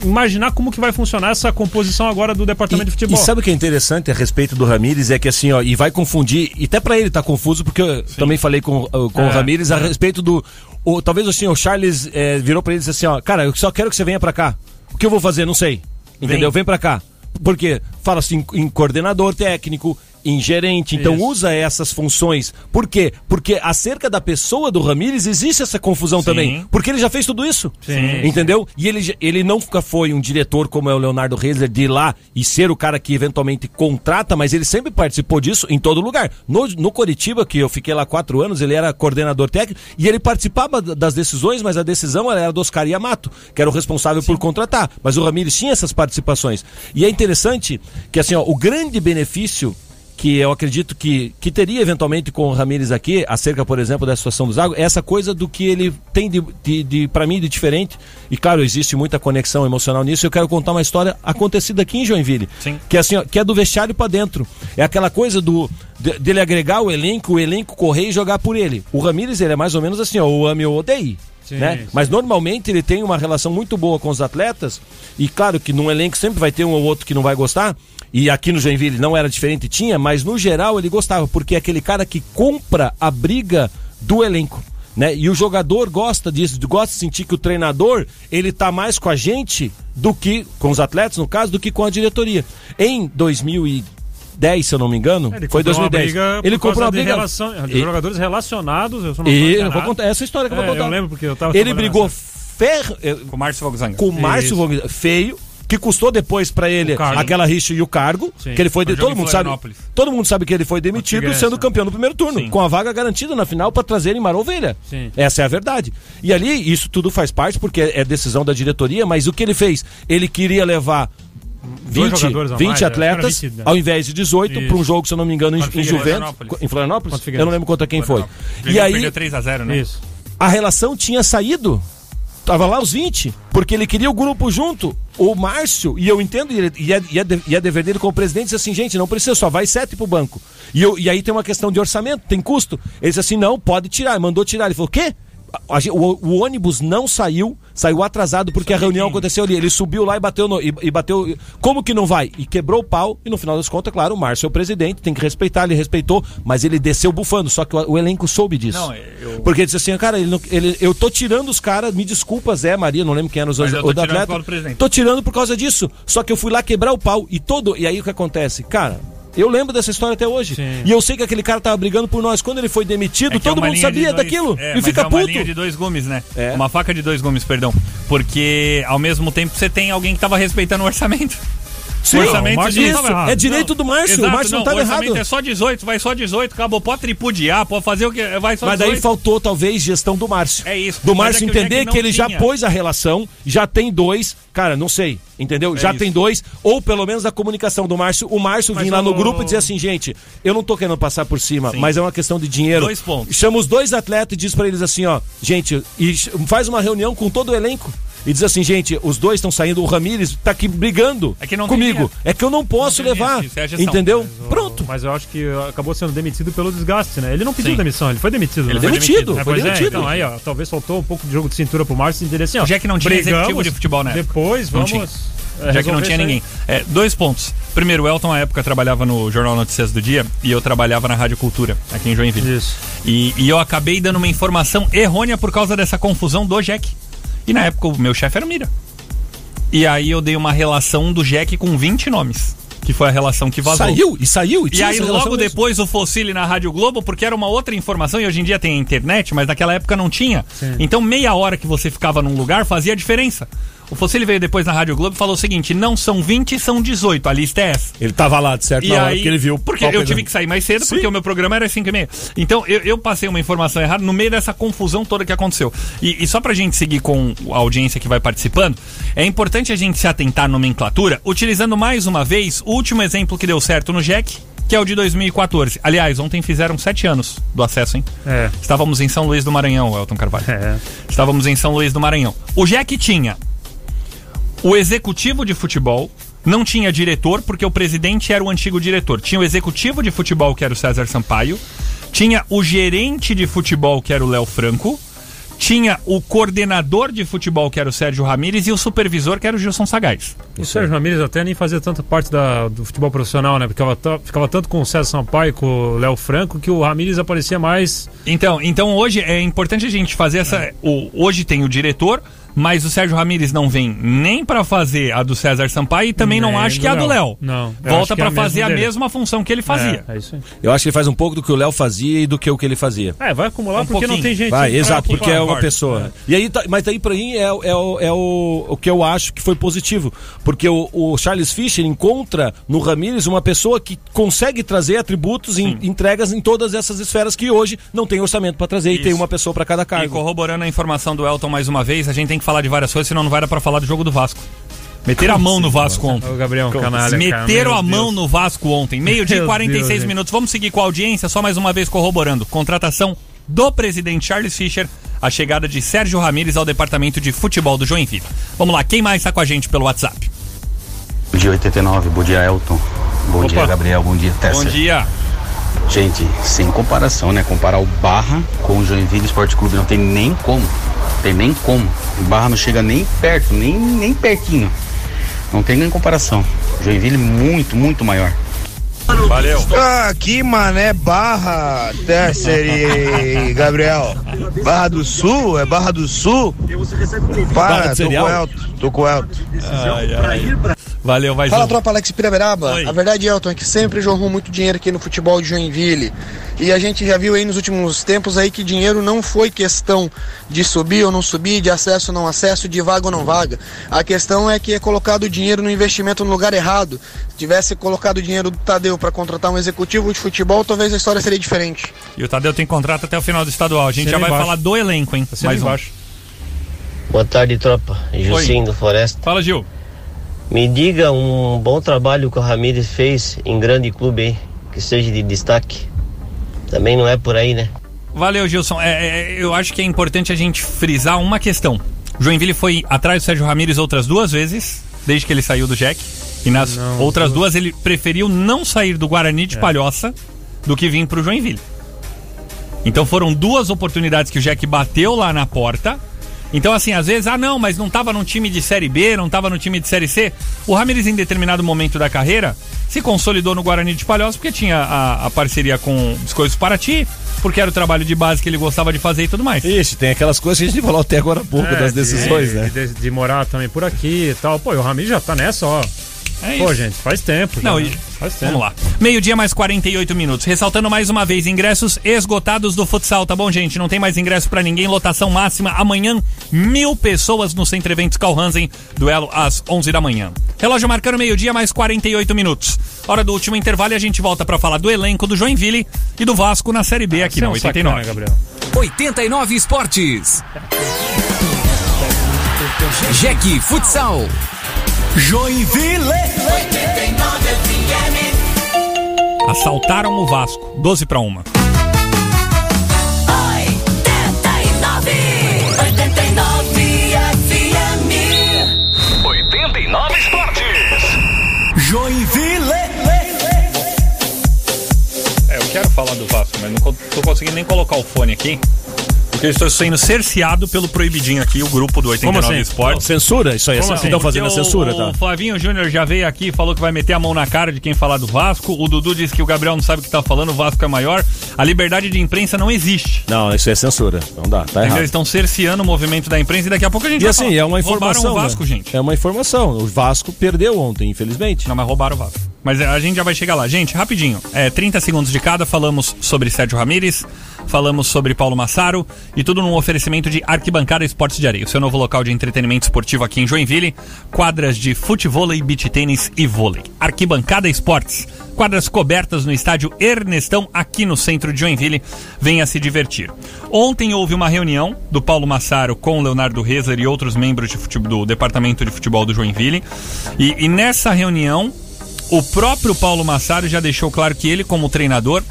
imaginar como que vai funcionar essa composição agora do departamento de E futebol. sabe o que é interessante a respeito do Ramires? É que assim, ó, e vai confundir, e até pra ele tá confuso, porque eu também falei com, uh, com o É, Ramires a é. respeito do. o- talvez assim, o Charles eh, virou pra ele e disse assim, ó, cara, eu só quero que você venha pra cá. O que eu vou fazer? Não sei. Entendeu? Vem, pra cá. Porque fala assim em coordenador técnico, em gerente, então Isso. usa essas funções. Por quê? Porque acerca da pessoa do Ramires existe essa confusão Sim. também. Porque ele já fez tudo isso. Sim. Entendeu? E ele, ele nunca foi um diretor como é o Leonardo Reisler de ir lá e ser o cara que eventualmente contrata, mas ele sempre participou disso em todo lugar. No, no Coritiba, que eu fiquei lá quatro anos, ele era coordenador técnico e ele participava das decisões, mas a decisão era do Oscar Yamato, que era o responsável por contratar. Mas o Ramires tinha essas participações. E é interessante que assim, ó, o grande benefício que eu acredito que, que teria eventualmente com o Ramires aqui, acerca, por exemplo, da situação do Zago, é essa coisa do que ele tem de, de, de para mim, de diferente. E claro, existe muita conexão emocional nisso. Eu quero contar uma história acontecida aqui em Joinville. Sim. Que é assim, ó, que é do vestiário para dentro. É aquela coisa do de- dele agregar o elenco, o elenco correr e jogar por ele. O Ramires, ele é mais ou menos assim, ó, o ame ou odeie. Sim, né? sim. Mas normalmente ele tem uma relação muito boa com os atletas, e claro que num elenco sempre vai ter um ou outro que não vai gostar, e aqui no Joinville não era diferente, tinha, mas no geral ele gostava, porque é aquele cara que compra a briga do elenco. Né? E o jogador gosta disso, gosta de sentir que o treinador ele tá mais com a gente do que com os atletas, no caso, do que com a diretoria. Em 2010, se eu não me engano, É, Ele foi comprou uma 2010. briga por ele comprou uma de briga relação- de E- jogadores relacionados. Eu só não e eu vou contar essa história que eu É, vou contar. Eu lembro porque eu tava Ele brigou ferro, eh, Com o Márcio Volkswagen. com o Márcio. Vogt- feio, que custou depois pra ele aquela rixa e o cargo, Sim. que ele foi de, todo mundo sabe. Todo mundo sabe que ele foi demitido sendo campeão no primeiro turno, Sim. com a vaga garantida na final pra trazerem Maravilha. Sim. Essa é a verdade. E ali isso tudo faz parte porque é decisão da diretoria, mas o que ele fez? Ele queria levar Dois 20, jogadores a 20 mais, é, atletas, era 20, né? ao invés de 18, Isso. para um jogo, se eu não me engano, em, em. Juventus. Em Florianópolis? Eu não lembro contra quem foi. E aí, perdeu 3x0, né? Isso. a relação tinha saído. Tava lá os 20, porque ele queria o grupo junto. O Márcio, e eu entendo, é, é, e é dever dele como presidente, disse assim, gente, não precisa, só vai sete pro banco. E, eu, e aí tem uma questão de orçamento, tem custo. Ele disse assim, não, pode tirar, mandou tirar. Ele falou, o quê? O, o ônibus não saiu, saiu atrasado porque a reunião aconteceu ali. Ele subiu lá e bateu no, e, e bateu. Como que não vai? E quebrou o pau. E no final das contas, claro, o Márcio é o presidente, tem que respeitar, ele respeitou, mas ele desceu bufando. Só que o, o elenco soube disso. Não, eu- Porque ele disse assim, cara, ele não- ele- eu tô tirando os caras, me desculpa, Zé, Maria, não lembro quem era os Mas eu tô tirando atleta. Tô tirando por causa disso. Só que eu fui lá quebrar o pau. E todo. E aí o que acontece? Cara, Eu lembro dessa história até hoje. E eu sei que aquele cara tava brigando por nós. Quando ele foi demitido, É é todo uma mundo sabia dois- daquilo. é, e fica é uma puto. linha de dois gumes, né? É. Uma faca de dois gumes, perdão. Porque ao mesmo tempo você tem alguém que tava respeitando o orçamento. Sim, o orçamento o errado. É direito do Márcio, o exato, Márcio não não tava o errado. é só 18, vai só 18, acabou. Pode tripudiar, pode fazer o que. Vai só Mas daí 18. faltou, talvez, gestão do Márcio. É isso. Do Mas Márcio é que o entender que, ele já tinha. pôs a relação, já tem dois. Cara, não sei, entendeu? É já isso. tem dois. Ou pelo menos a comunicação do Márcio. O Márcio vir lá no o- grupo e dizer assim, gente, eu não tô querendo passar por cima, mas é uma questão de dinheiro. Dois pontos. Chama os dois atletas e diz pra eles assim, ó, gente, e faz uma reunião com todo o elenco. E diz assim, gente, os dois estão saindo, o Ramires tá aqui brigando É que não comigo. É que eu não posso levar. isso é a gestão. entendeu? Pronto. Mas eu acho que acabou sendo demitido pelo desgaste, né? Ele não pediu Sim. demissão, ele foi demitido. Ele né? foi demitido, É, foi pois é, demitido. então aí, ó, talvez faltou um pouco de jogo de cintura pro Márcio entender assim, ó. O Jack não tinha brigamos, executivo de futebol época. Depois, Não vamos. tinha. é, Já que não tinha ninguém. É, dois pontos. Primeiro, o Elton, na época, trabalhava no Jornal Notícias do Dia e eu trabalhava na Rádio Cultura, aqui em Joinville. Isso. E, e eu acabei dando uma informação errônea por causa dessa confusão do Jack. E na época, o meu chefe era o Mira. E aí eu dei uma relação do Jack com 20 nomes. Que foi a relação que vazou. Saiu, e saiu, e E tinha aí essa relação logo mesmo. depois o Fossile na Rádio Globo, porque era uma outra informação e hoje em dia tem a internet, mas naquela época não tinha. Então meia hora que você ficava num lugar fazia diferença. O Fossile veio depois na Rádio Globo e falou o seguinte: não são 20, são 18. A lista é essa. Ele tava lá, de certo, E na aí, que ele viu. Porque eu pegando. tive que sair mais cedo, porque o meu programa era 5 e meia. Então, eu, eu passei uma informação errada no meio dessa confusão toda que aconteceu. E, e só pra gente seguir com a audiência que vai participando, é importante a gente se atentar à nomenclatura, utilizando mais uma vez o último exemplo que deu certo no Jack, que é o de 2014. Aliás, ontem fizeram sete anos do acesso, hein? É. Estávamos em São Luís do Maranhão, Elton Carvalho. É. Estávamos em São Luís do Maranhão. O Jack tinha o executivo de futebol, não tinha diretor, porque o presidente era o antigo diretor. Tinha o executivo de futebol, que era o César Sampaio. Tinha o gerente de futebol, que era o Léo Franco. Tinha o coordenador de futebol, que era o Sérgio Ramírez, e o supervisor, que era o Gilson Sagaz. O Sérgio Ramirez até nem fazia tanta parte da- do futebol profissional, né? Ficava, ficava tanto com o César Sampaio e com o Léo Franco que o Ramirez aparecia mais. Então, então hoje é importante a gente fazer essa. O, hoje tem o diretor, mas o Sérgio Ramírez não vem nem pra fazer a do César Sampaio e também não Nem acho do que é a do Léo. Não, acho Volta que é fazer a dele. mesma função que ele fazia. É, é isso aí. Eu acho que ele faz um pouco do que o Léo fazia e do que o que ele fazia. É, vai acumular Um porque não pouquinho. tem gente. Vai, exato, porque é uma pessoa. E aí, tá- mas daí pra mim é, o- é, o, é o, o que eu acho que foi positivo. Porque o, o Charles Fischer encontra no Ramírez uma pessoa que consegue trazer atributos e entregas em todas essas esferas que hoje não tem orçamento pra trazer e Isso. tem uma pessoa pra cada E cargo. corroborando a informação do Elton mais uma vez, a gente tem que falar de várias coisas, senão não vai dar pra falar do jogo do Vasco. Meteram a mão no Vasco ontem. Ô, Gabriel, canalha. cara, Meteram a mão Deus. no Vasco ontem. Meio-dia e Meu 46 Deus, gente. minutos. Vamos seguir com a audiência, só mais uma vez corroborando. Contratação do presidente Charles Fischer, a chegada de Sérgio Ramírez ao departamento de futebol do Joinville. Vamos lá, quem mais está com a gente pelo WhatsApp? Bom dia 89, bom dia Elton, bom Opa. dia Gabriel, bom dia Tessa. Bom dia. Gente, sem comparação, né? Comparar o Barra com o Joinville Esporte Clube não tem nem como. Tem nem como. O Barra não chega nem perto, nem, nem pertinho. Não tem nem comparação. Joinville muito, muito maior. Valeu. Ah, que mané Barra, Tesser e Gabriel. Barra do Sul? É Barra do Sul? Barra Para, de tô com cereal? o Elton, tô com o Elton. Valeu, vai Fala Ju. tropa, Alex Piraberaba. Oi. A verdade, Elton, é que sempre jorrou muito dinheiro aqui no futebol de Joinville. E a gente já viu aí nos últimos tempos aí que dinheiro não foi questão de subir ou não subir, de acesso ou não acesso, de vaga ou não vaga. A questão é que é colocado o dinheiro no investimento no lugar errado. Se tivesse colocado o dinheiro do Tadeu para contratar um executivo de futebol, talvez a história seria diferente. E o Tadeu tem contrato até o final do estadual. A gente Assina já vai embaixo. falar do elenco, hein? Assina Mais um. embaixo. Boa tarde, tropa. Jucinho do Floresta. Fala, Gil. Me diga um bom trabalho que o Ramires fez em grande clube aí, que seja de destaque. Também não é por aí, né? Valeu, Gilson. É, é, eu acho que é importante a gente frisar uma questão. Joinville foi atrás do Sérgio Ramírez outras duas vezes, desde que ele saiu do Jack. E nas Não, outras duas- duas ele preferiu não sair do Guarani de Palhoça do que vir pro Joinville. Então foram duas oportunidades que o Jack bateu lá na porta. Então, assim, às vezes, ah, não, mas não tava num time de Série B, não tava no time de Série C. O Ramires, em determinado momento da carreira, se consolidou no Guarani de Palhoça porque tinha a, a parceria com Biscoitos Paraty, porque era o trabalho de base que ele gostava de fazer e tudo mais. Ixi, tem aquelas coisas que a gente falou até agora há pouco É, das de- decisões, né? De, de morar também por aqui e tal. Pô, e o Ramirez já tá nessa, ó. É Pô, isso. gente, faz tempo. Não, já, e- né? faz tempo. Vamos lá. Meio-dia mais 48 minutos. Ressaltando mais uma vez, ingressos esgotados do futsal, tá bom, gente? Não tem mais ingresso pra ninguém. Lotação máxima amanhã, mil pessoas no Centro Eventos Calhansen. Duelo às 11 da manhã. Relógio marcando meio-dia mais 48 minutos. Hora do último intervalo e a gente volta pra falar do elenco do Joinville e do Vasco na Série B aqui Você é na um 89. sacana, Gabriel. 89 Esportes. Jeque Futsal. Joinville. 89 FM. Assaltaram o Vasco, 12 pra 1. 89. 89 FM. 89 Esportes. Joinville. É, eu quero falar do Vasco, mas não tô conseguindo nem colocar o fone aqui. Porque eu estou sendo cerceado pelo proibidinho aqui, o grupo do 89 Como assim? Esportes. Censura? Isso aí é Como censura. assim? Estão fazendo a censura, tá? O Flavinho Júnior já veio aqui e falou que vai meter a mão na cara de quem falar do Vasco. O Dudu disse que o Gabriel não sabe o que tá falando, o Vasco é maior. A liberdade de imprensa não existe. Não, isso é censura. Não dá, tá errado. Eles estão cerceando o movimento da imprensa e daqui a pouco a gente E vai assim, falar. é uma Roubaram informação. o Vasco, né? gente. É uma informação. O Vasco perdeu ontem, infelizmente. Não, mas roubaram o Vasco. Mas é, a gente já vai chegar lá. Gente, rapidinho. É, 30 segundos de cada. Falamos sobre Sérgio Ramírez, falamos sobre Paulo Massaro e tudo num oferecimento de Arquibancada Esportes de Areia, o seu novo local de entretenimento esportivo aqui em Joinville. Quadras de futevôlei, beach tênis e vôlei. Arquibancada Esportes. Quadras cobertas no estádio Ernestão, aqui no centro de Joinville. Venha se divertir. Ontem houve uma reunião do Paulo Massaro com Leonardo Rezer e outros membros de fute- do departamento de futebol do Joinville. E, e nessa reunião, o próprio Paulo Massaro já deixou claro que ele, como treinador,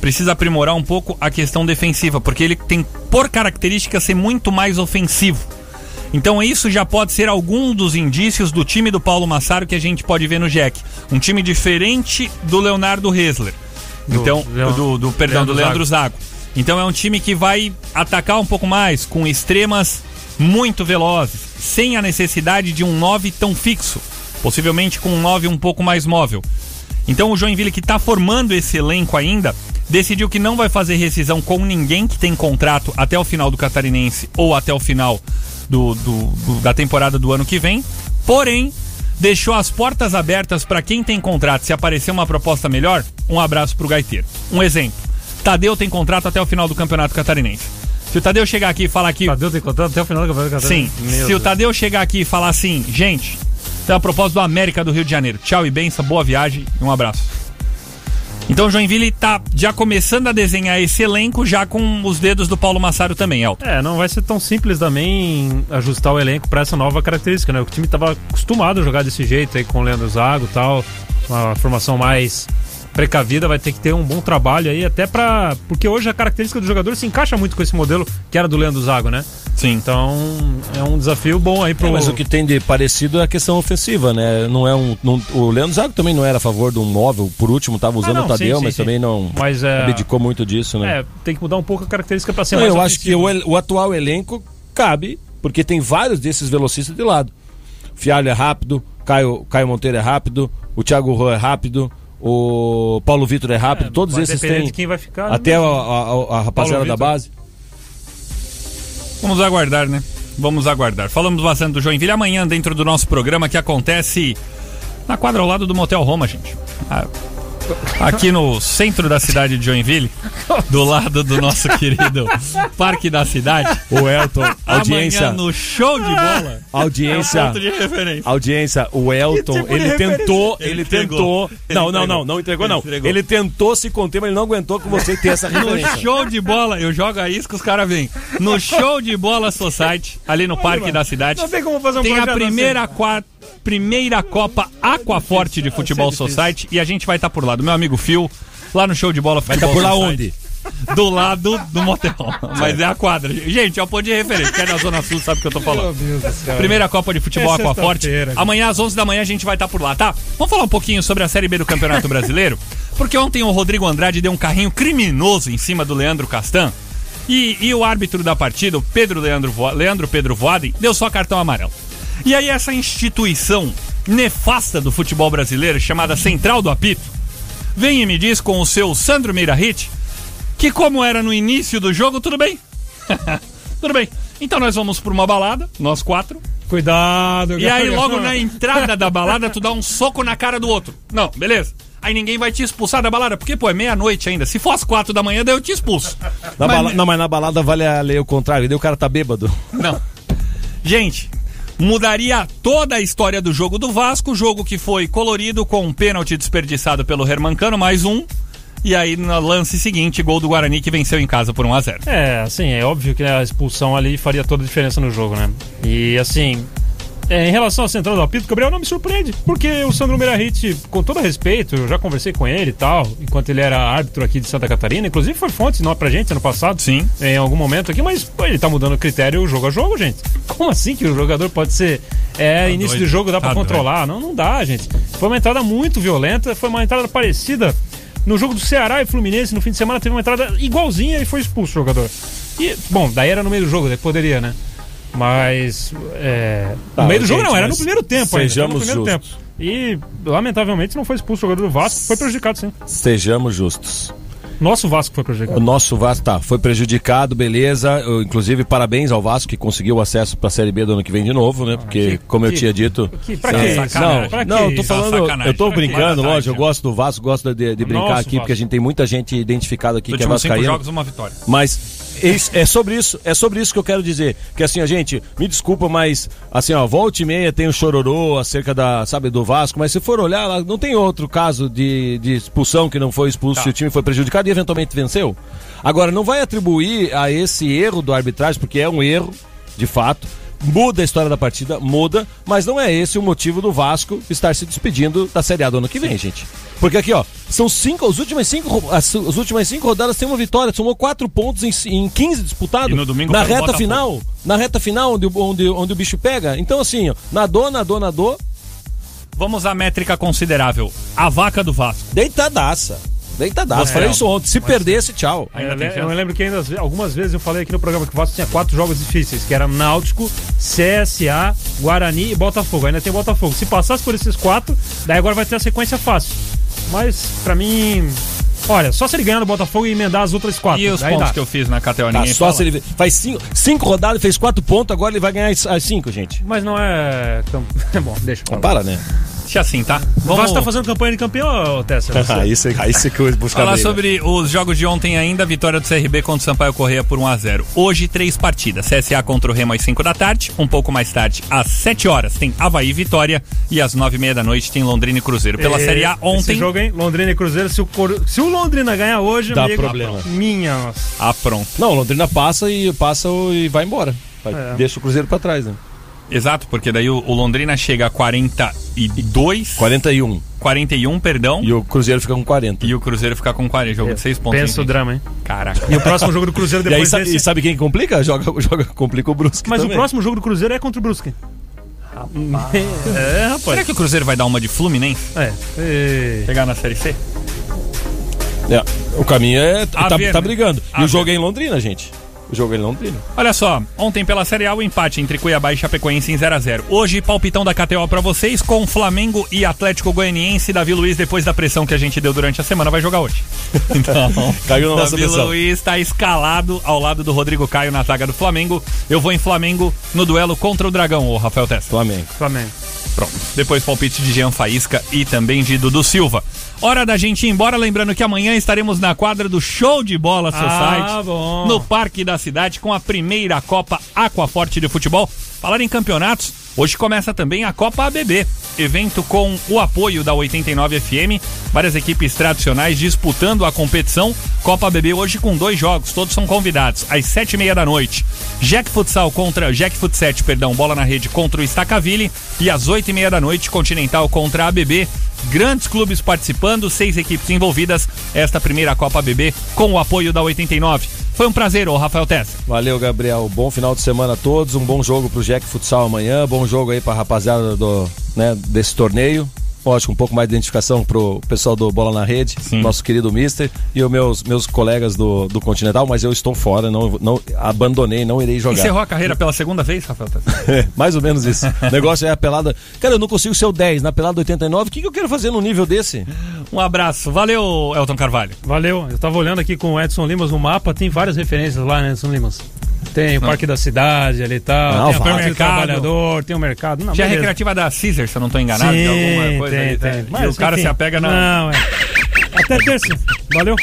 precisa aprimorar um pouco a questão defensiva, porque ele tem, por característica, ser muito mais ofensivo. Então isso já pode ser algum dos indícios do time do Paulo Massaro que a gente pode ver no Jack. Um time diferente do Leonardo Resler. Do Então, Leon- do, do- perdão, Leandro do Leandro Zago. Então é um time que vai atacar um pouco mais, com extremas muito velozes, sem a necessidade de um 9 tão fixo. Possivelmente com um 9 um pouco mais móvel. Então o Joinville que está formando esse elenco ainda, decidiu que não vai fazer rescisão com ninguém que tem contrato até o final do Catarinense ou até o final do, do- do- da temporada do ano que vem. Porém, deixou as portas abertas para quem tem contrato. Se aparecer uma proposta melhor, um abraço pro Gaiteiro. Um exemplo: Tadeu tem contrato até o final do Campeonato Catarinense. Se o Tadeu chegar aqui e falar que. Tadeu tem contrato até o final do campeonato Sim. catarinense. Meu Se o Deus. Tadeu chegar aqui e falar assim, gente, tem a propósito do América do Rio de Janeiro. Tchau e benção, boa viagem e um abraço. Então Joinville tá já começando a desenhar esse elenco já com os dedos do Paulo Massaro também, Elton. É, não vai ser tão simples também ajustar o elenco para essa nova característica, né? O time tava acostumado a jogar desse jeito aí com o Leandro Zago e tal, uma formação mais precavida, vai ter que ter um bom trabalho aí até para porque hoje a característica do jogador se encaixa muito com esse modelo que era do Leandro Zago, né? Sim. Então, é um desafio bom aí pro É, mas o que tem de parecido é a questão ofensiva, né? Não é um, não- o Leandro Zago também não era a favor de um móvel, por último estava usando não, o Tadeu, sim, mas sim. também não Mas, é- abdicou muito disso, né? É, tem que mudar um pouco a característica para ser Não, mais eu acho que ofensivo. o, o atual elenco cabe, porque tem vários desses velocistas de lado. Fialho é rápido, Caio, Caio Monteiro é rápido, o Thiago Rô é rápido, o Paulo Vitor é rápido, todos vai esses têm. de quem vai ficar, até a, né? a- a- rapaziada da base. Vamos aguardar, né? Vamos aguardar. Falamos bastante do Joinville amanhã dentro do nosso programa que acontece na quadra ao lado do Motel Roma, gente. Ah, Aqui no centro da cidade de Joinville, do lado do nosso querido Parque da Cidade. O Elton, audiência. Amanhã no show de bola. Audiência. É um ponto de referência. Audiência, o Elton, tipo ele tentou, Ele ele, tentou. Não, não, não, não entregou, Ele não. entregou. Ele tentou se conter, mas ele não aguentou com você ter essa No referência. show de bola, eu jogo a isca, os caras vêm. No show de bola Society, ali no Parque da Cidade. Não tem como fazer um Tem a projeto primeira, qua- primeira Copa Aquaforte de Futebol Society e a gente vai estar por lá. Do meu amigo Phil, lá no show de bola Vai estar Futebol por lá Society. Do lado do motel. Mas é a quadra. Gente, é o ponto de referência. Quem é da Zona Sul sabe o que eu tô falando. Meu Deus do céu. Primeira Copa de Futebol É Aquaforte. Amanhã às 11 da manhã a gente vai estar por lá, tá? Vamos falar um pouquinho sobre a Série B do Campeonato Brasileiro? Porque ontem o Rodrigo Andrade deu um carrinho criminoso em cima do Leandro Castan. E, e o árbitro da partida, o Pedro Leandro, Leandro Pedro Voaden, deu só cartão amarelo. E aí essa instituição nefasta do futebol brasileiro, chamada Central do Apito, vem e me diz com o seu Sandro Meirahit que como era no início do jogo, tudo bem. tudo bem. Então nós vamos por uma balada, nós quatro, Cuidado, E aí, logo na entrada da balada, tu dá um soco na cara do outro. Não, beleza. Aí ninguém vai te expulsar da balada, porque, pô, é meia-noite ainda. Se for às quatro da manhã, daí eu te expulso. Na Mas- bala- Não, mas na balada vale a lei o contrário. Daí o cara tá bêbado. Não. Gente, mudaria toda a história do jogo do Vasco, jogo que foi colorido com um pênalti desperdiçado pelo Hermancano, mais um. E aí, no lance seguinte, gol do Guarani que venceu em casa por 1 a 0 É, assim, é óbvio que a expulsão ali faria toda a diferença no jogo, né? E assim, é, em relação à central do apito, Gabriel não me surpreende, porque o Sandro Meirahit, com todo respeito, eu já conversei com ele e tal, enquanto ele era árbitro aqui de Santa Catarina, inclusive foi fonte não, pra gente ano passado, Sim. em algum momento aqui, mas pô, ele tá mudando o critério jogo a jogo, gente. Como assim que o jogador pode ser. É, início doido. do jogo dá pra Tá controlar? Não, não dá, gente. Foi uma entrada muito violenta, foi uma entrada parecida. No jogo do Ceará e Fluminense, no fim de semana, teve uma entrada igualzinha e foi expulso o jogador. E, bom, daí era no meio do jogo, daí poderia, né? Mas. É, Tá, no meio do jogo gente, não, era no primeiro tempo ainda. sejamos no primeiro justos. tempo. E, lamentavelmente, não foi expulso o jogador do Vasco, foi prejudicado sim. Sejamos justos. Nosso Vasco foi prejudicado. O nosso Vasco tá, foi prejudicado, beleza. Eu, inclusive, parabéns ao Vasco que conseguiu o acesso pra Série B do ano que vem de novo, né? Porque, que- como eu que- tinha dito. que- pra é, que sacanagem? não, Pra não, que eu tô falando, eu tô brincando, lógico, eu gosto do Vasco, gosto de, de brincar Nosso aqui, porque a Vasco. gente tem muita gente identificada aqui que é Últimos cinco jogos, uma vitória. Mas isso- é sobre isso, é sobre isso que eu quero dizer. Que assim, a gente, me desculpa, mas assim, ó, volta e meia tem o chororô acerca da, sabe, do Vasco, mas se for olhar, lá, não tem outro caso de, de expulsão que não foi expulso Tá. e o time foi prejudicado e eventualmente venceu. Agora, não vai atribuir a esse erro do arbitragem, porque é um erro, de fato. Muda a história da partida, muda, mas não é esse o motivo do Vasco estar se despedindo da Série A do ano que vem, gente. Porque aqui, ó, são cinco, as últimas cinco, as, as últimas cinco rodadas tem uma vitória, somou quatro pontos em, em 15 disputados. E no domingo na reta final, na reta final onde, onde, onde o bicho pega. Então assim, ó, nadou, nadou, nadou, Vamos à métrica considerável. A vaca do Vasco. deitadaça. Deitadaça. Você Falei é, isso ontem. Se perdesse, tchau. Ainda eu, lembro que ainda, algumas vezes eu falei aqui no programa que o Vasco tinha quatro jogos difíceis, que era Náutico, CSA, Guarani e Botafogo. Ainda tem Botafogo. Se passasse por esses quatro, daí agora vai ter a sequência fácil. Mas, pra mim, olha, só se ele ganhar no Botafogo e emendar as outras quatro. E os daí pontos dá. que eu fiz na KTO, Tá, só fala? se ele faz cinco, cinco rodadas, fez quatro pontos, agora ele vai ganhar as, cinco, gente. Mas não é. tão- É bom, deixa. Não para, né? Deixa assim, tá? O Vasco tá fazendo campanha de campeão, Tessa? Você- aí você aí você que eu buscar Falar sobre os jogos de ontem ainda, vitória do CRB contra o Sampaio Correia por 1x0. Hoje, três partidas. CSA contra o Remo às 5 da tarde. Um pouco mais tarde, às 7 horas, tem Havaí e Vitória. E às 9h30 da noite tem Londrina e Cruzeiro. Pela É, Série A Esse ontem. jogo, hein? Londrina e Cruzeiro. Se o, Cor- se o Londrina ganhar hoje, Dá amigo, problema. Minha nossa. Ah, pronto. Não, Londrina passa e passa e vai embora. Vai- É. Deixa o Cruzeiro pra trás, né? Exato, porque daí o, o Londrina chega a 42. 41. 41, perdão. E o Cruzeiro fica com 40. E o Cruzeiro fica com 40. Jogo de 6 pontos. Pensa o drama, hein? Caraca. E o próximo jogo do Cruzeiro E aí, depois sabe, desse... e sabe quem complica? Joga, joga, complica o Brusque Mas também. o próximo jogo do Cruzeiro é contra o Brusque. É, rapaz. Será que o Cruzeiro vai dar uma de Fluminense? É. E- Chegar na Série C? É, o caminho é. Tá, tá né? brigando. A e o jogo é em Londrina, gente. O jogo é em Londrina. Olha só, ontem pela Série A o empate entre Cuiabá e Chapecoense em 0x0. Hoje, palpitão da KTO pra vocês com Flamengo e Atlético Goianiense. Davi Luiz, depois da pressão que a gente deu durante a semana, vai jogar hoje. Então, Caiu na nossa Davi pressão. Luiz tá escalado ao lado do Rodrigo Caio na zaga do Flamengo. Eu vou em Flamengo no duelo contra o Dragão, o Rafael Tessa. Flamengo. Flamengo. Pronto. Depois palpite de Jean Faísca e também de Dudu Silva. Hora da gente ir embora, lembrando que amanhã estaremos na quadra do Show de Bola Society. Ah, bom. No Parque da Cidade com a primeira Copa Aquaforte de Futebol. Falar em campeonatos, hoje começa também a Copa ABB. Evento com o apoio da 89 FM, várias equipes tradicionais disputando a competição. Copa ABB hoje com dois jogos, todos são convidados, às sete e meia da noite. Jack Futsal contra Jack Futset, perdão, bola na rede contra o Stacaville. E às oito e meia da noite, Continental contra a ABB. Grandes clubes participando, seis equipes envolvidas. Esta primeira Copa ABB com o apoio da 89. Foi um prazer, ô Rafael Tessa. Valeu, Gabriel. Bom final de semana a todos. Um bom jogo pro Jack Futsal amanhã. Bom jogo aí pra rapaziada do, né, desse torneio. Lógico, um pouco mais de identificação pro pessoal do Bola na Rede, nosso querido Mister, e os meus, meus colegas do, do Continental, mas eu estou fora, não, não abandonei, não irei jogar. Encerrou a carreira pela segunda vez, Rafael mais ou menos isso. O negócio é a pelada. Cara, eu não consigo ser o 10 na pelada 89. O que, que eu quero fazer num nível desse? Um abraço. Valeu, Elton Carvalho. Valeu. Eu tava olhando aqui com o Edson Limas no mapa, tem várias referências lá, né, Edson Limas? Tem o Parque da Cidade ali e tal. Não, tem vai. parte do Mercado. trabalhador, tem o mercado. Não, Tinha a beleza. recreativa da Caesar, se eu não tô enganado, Sim, alguma coisa tem, aí, tá? tem. E Mas, o cara enfim, se apega na. Não, é. Até terça. Valeu.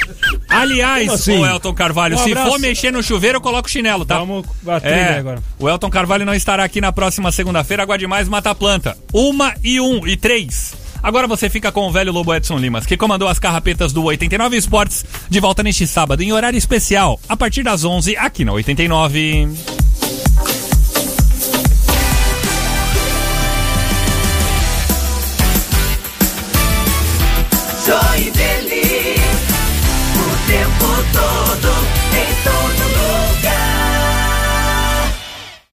Aliás, assim? ô Elton Carvalho, Um se for mexer no chuveiro, eu coloco o chinelo, tá? Vamos trilha aí agora. O Elton Carvalho não estará aqui na próxima segunda-feira. Aguarde mais Mata Planta. Uma e um e três. Agora você fica com o velho Lobo Edson Limas, que comandou as carrapetas do 89 Esportes, de volta neste sábado em horário especial, a partir das 11 aqui na 89. Joinville, o tempo todo.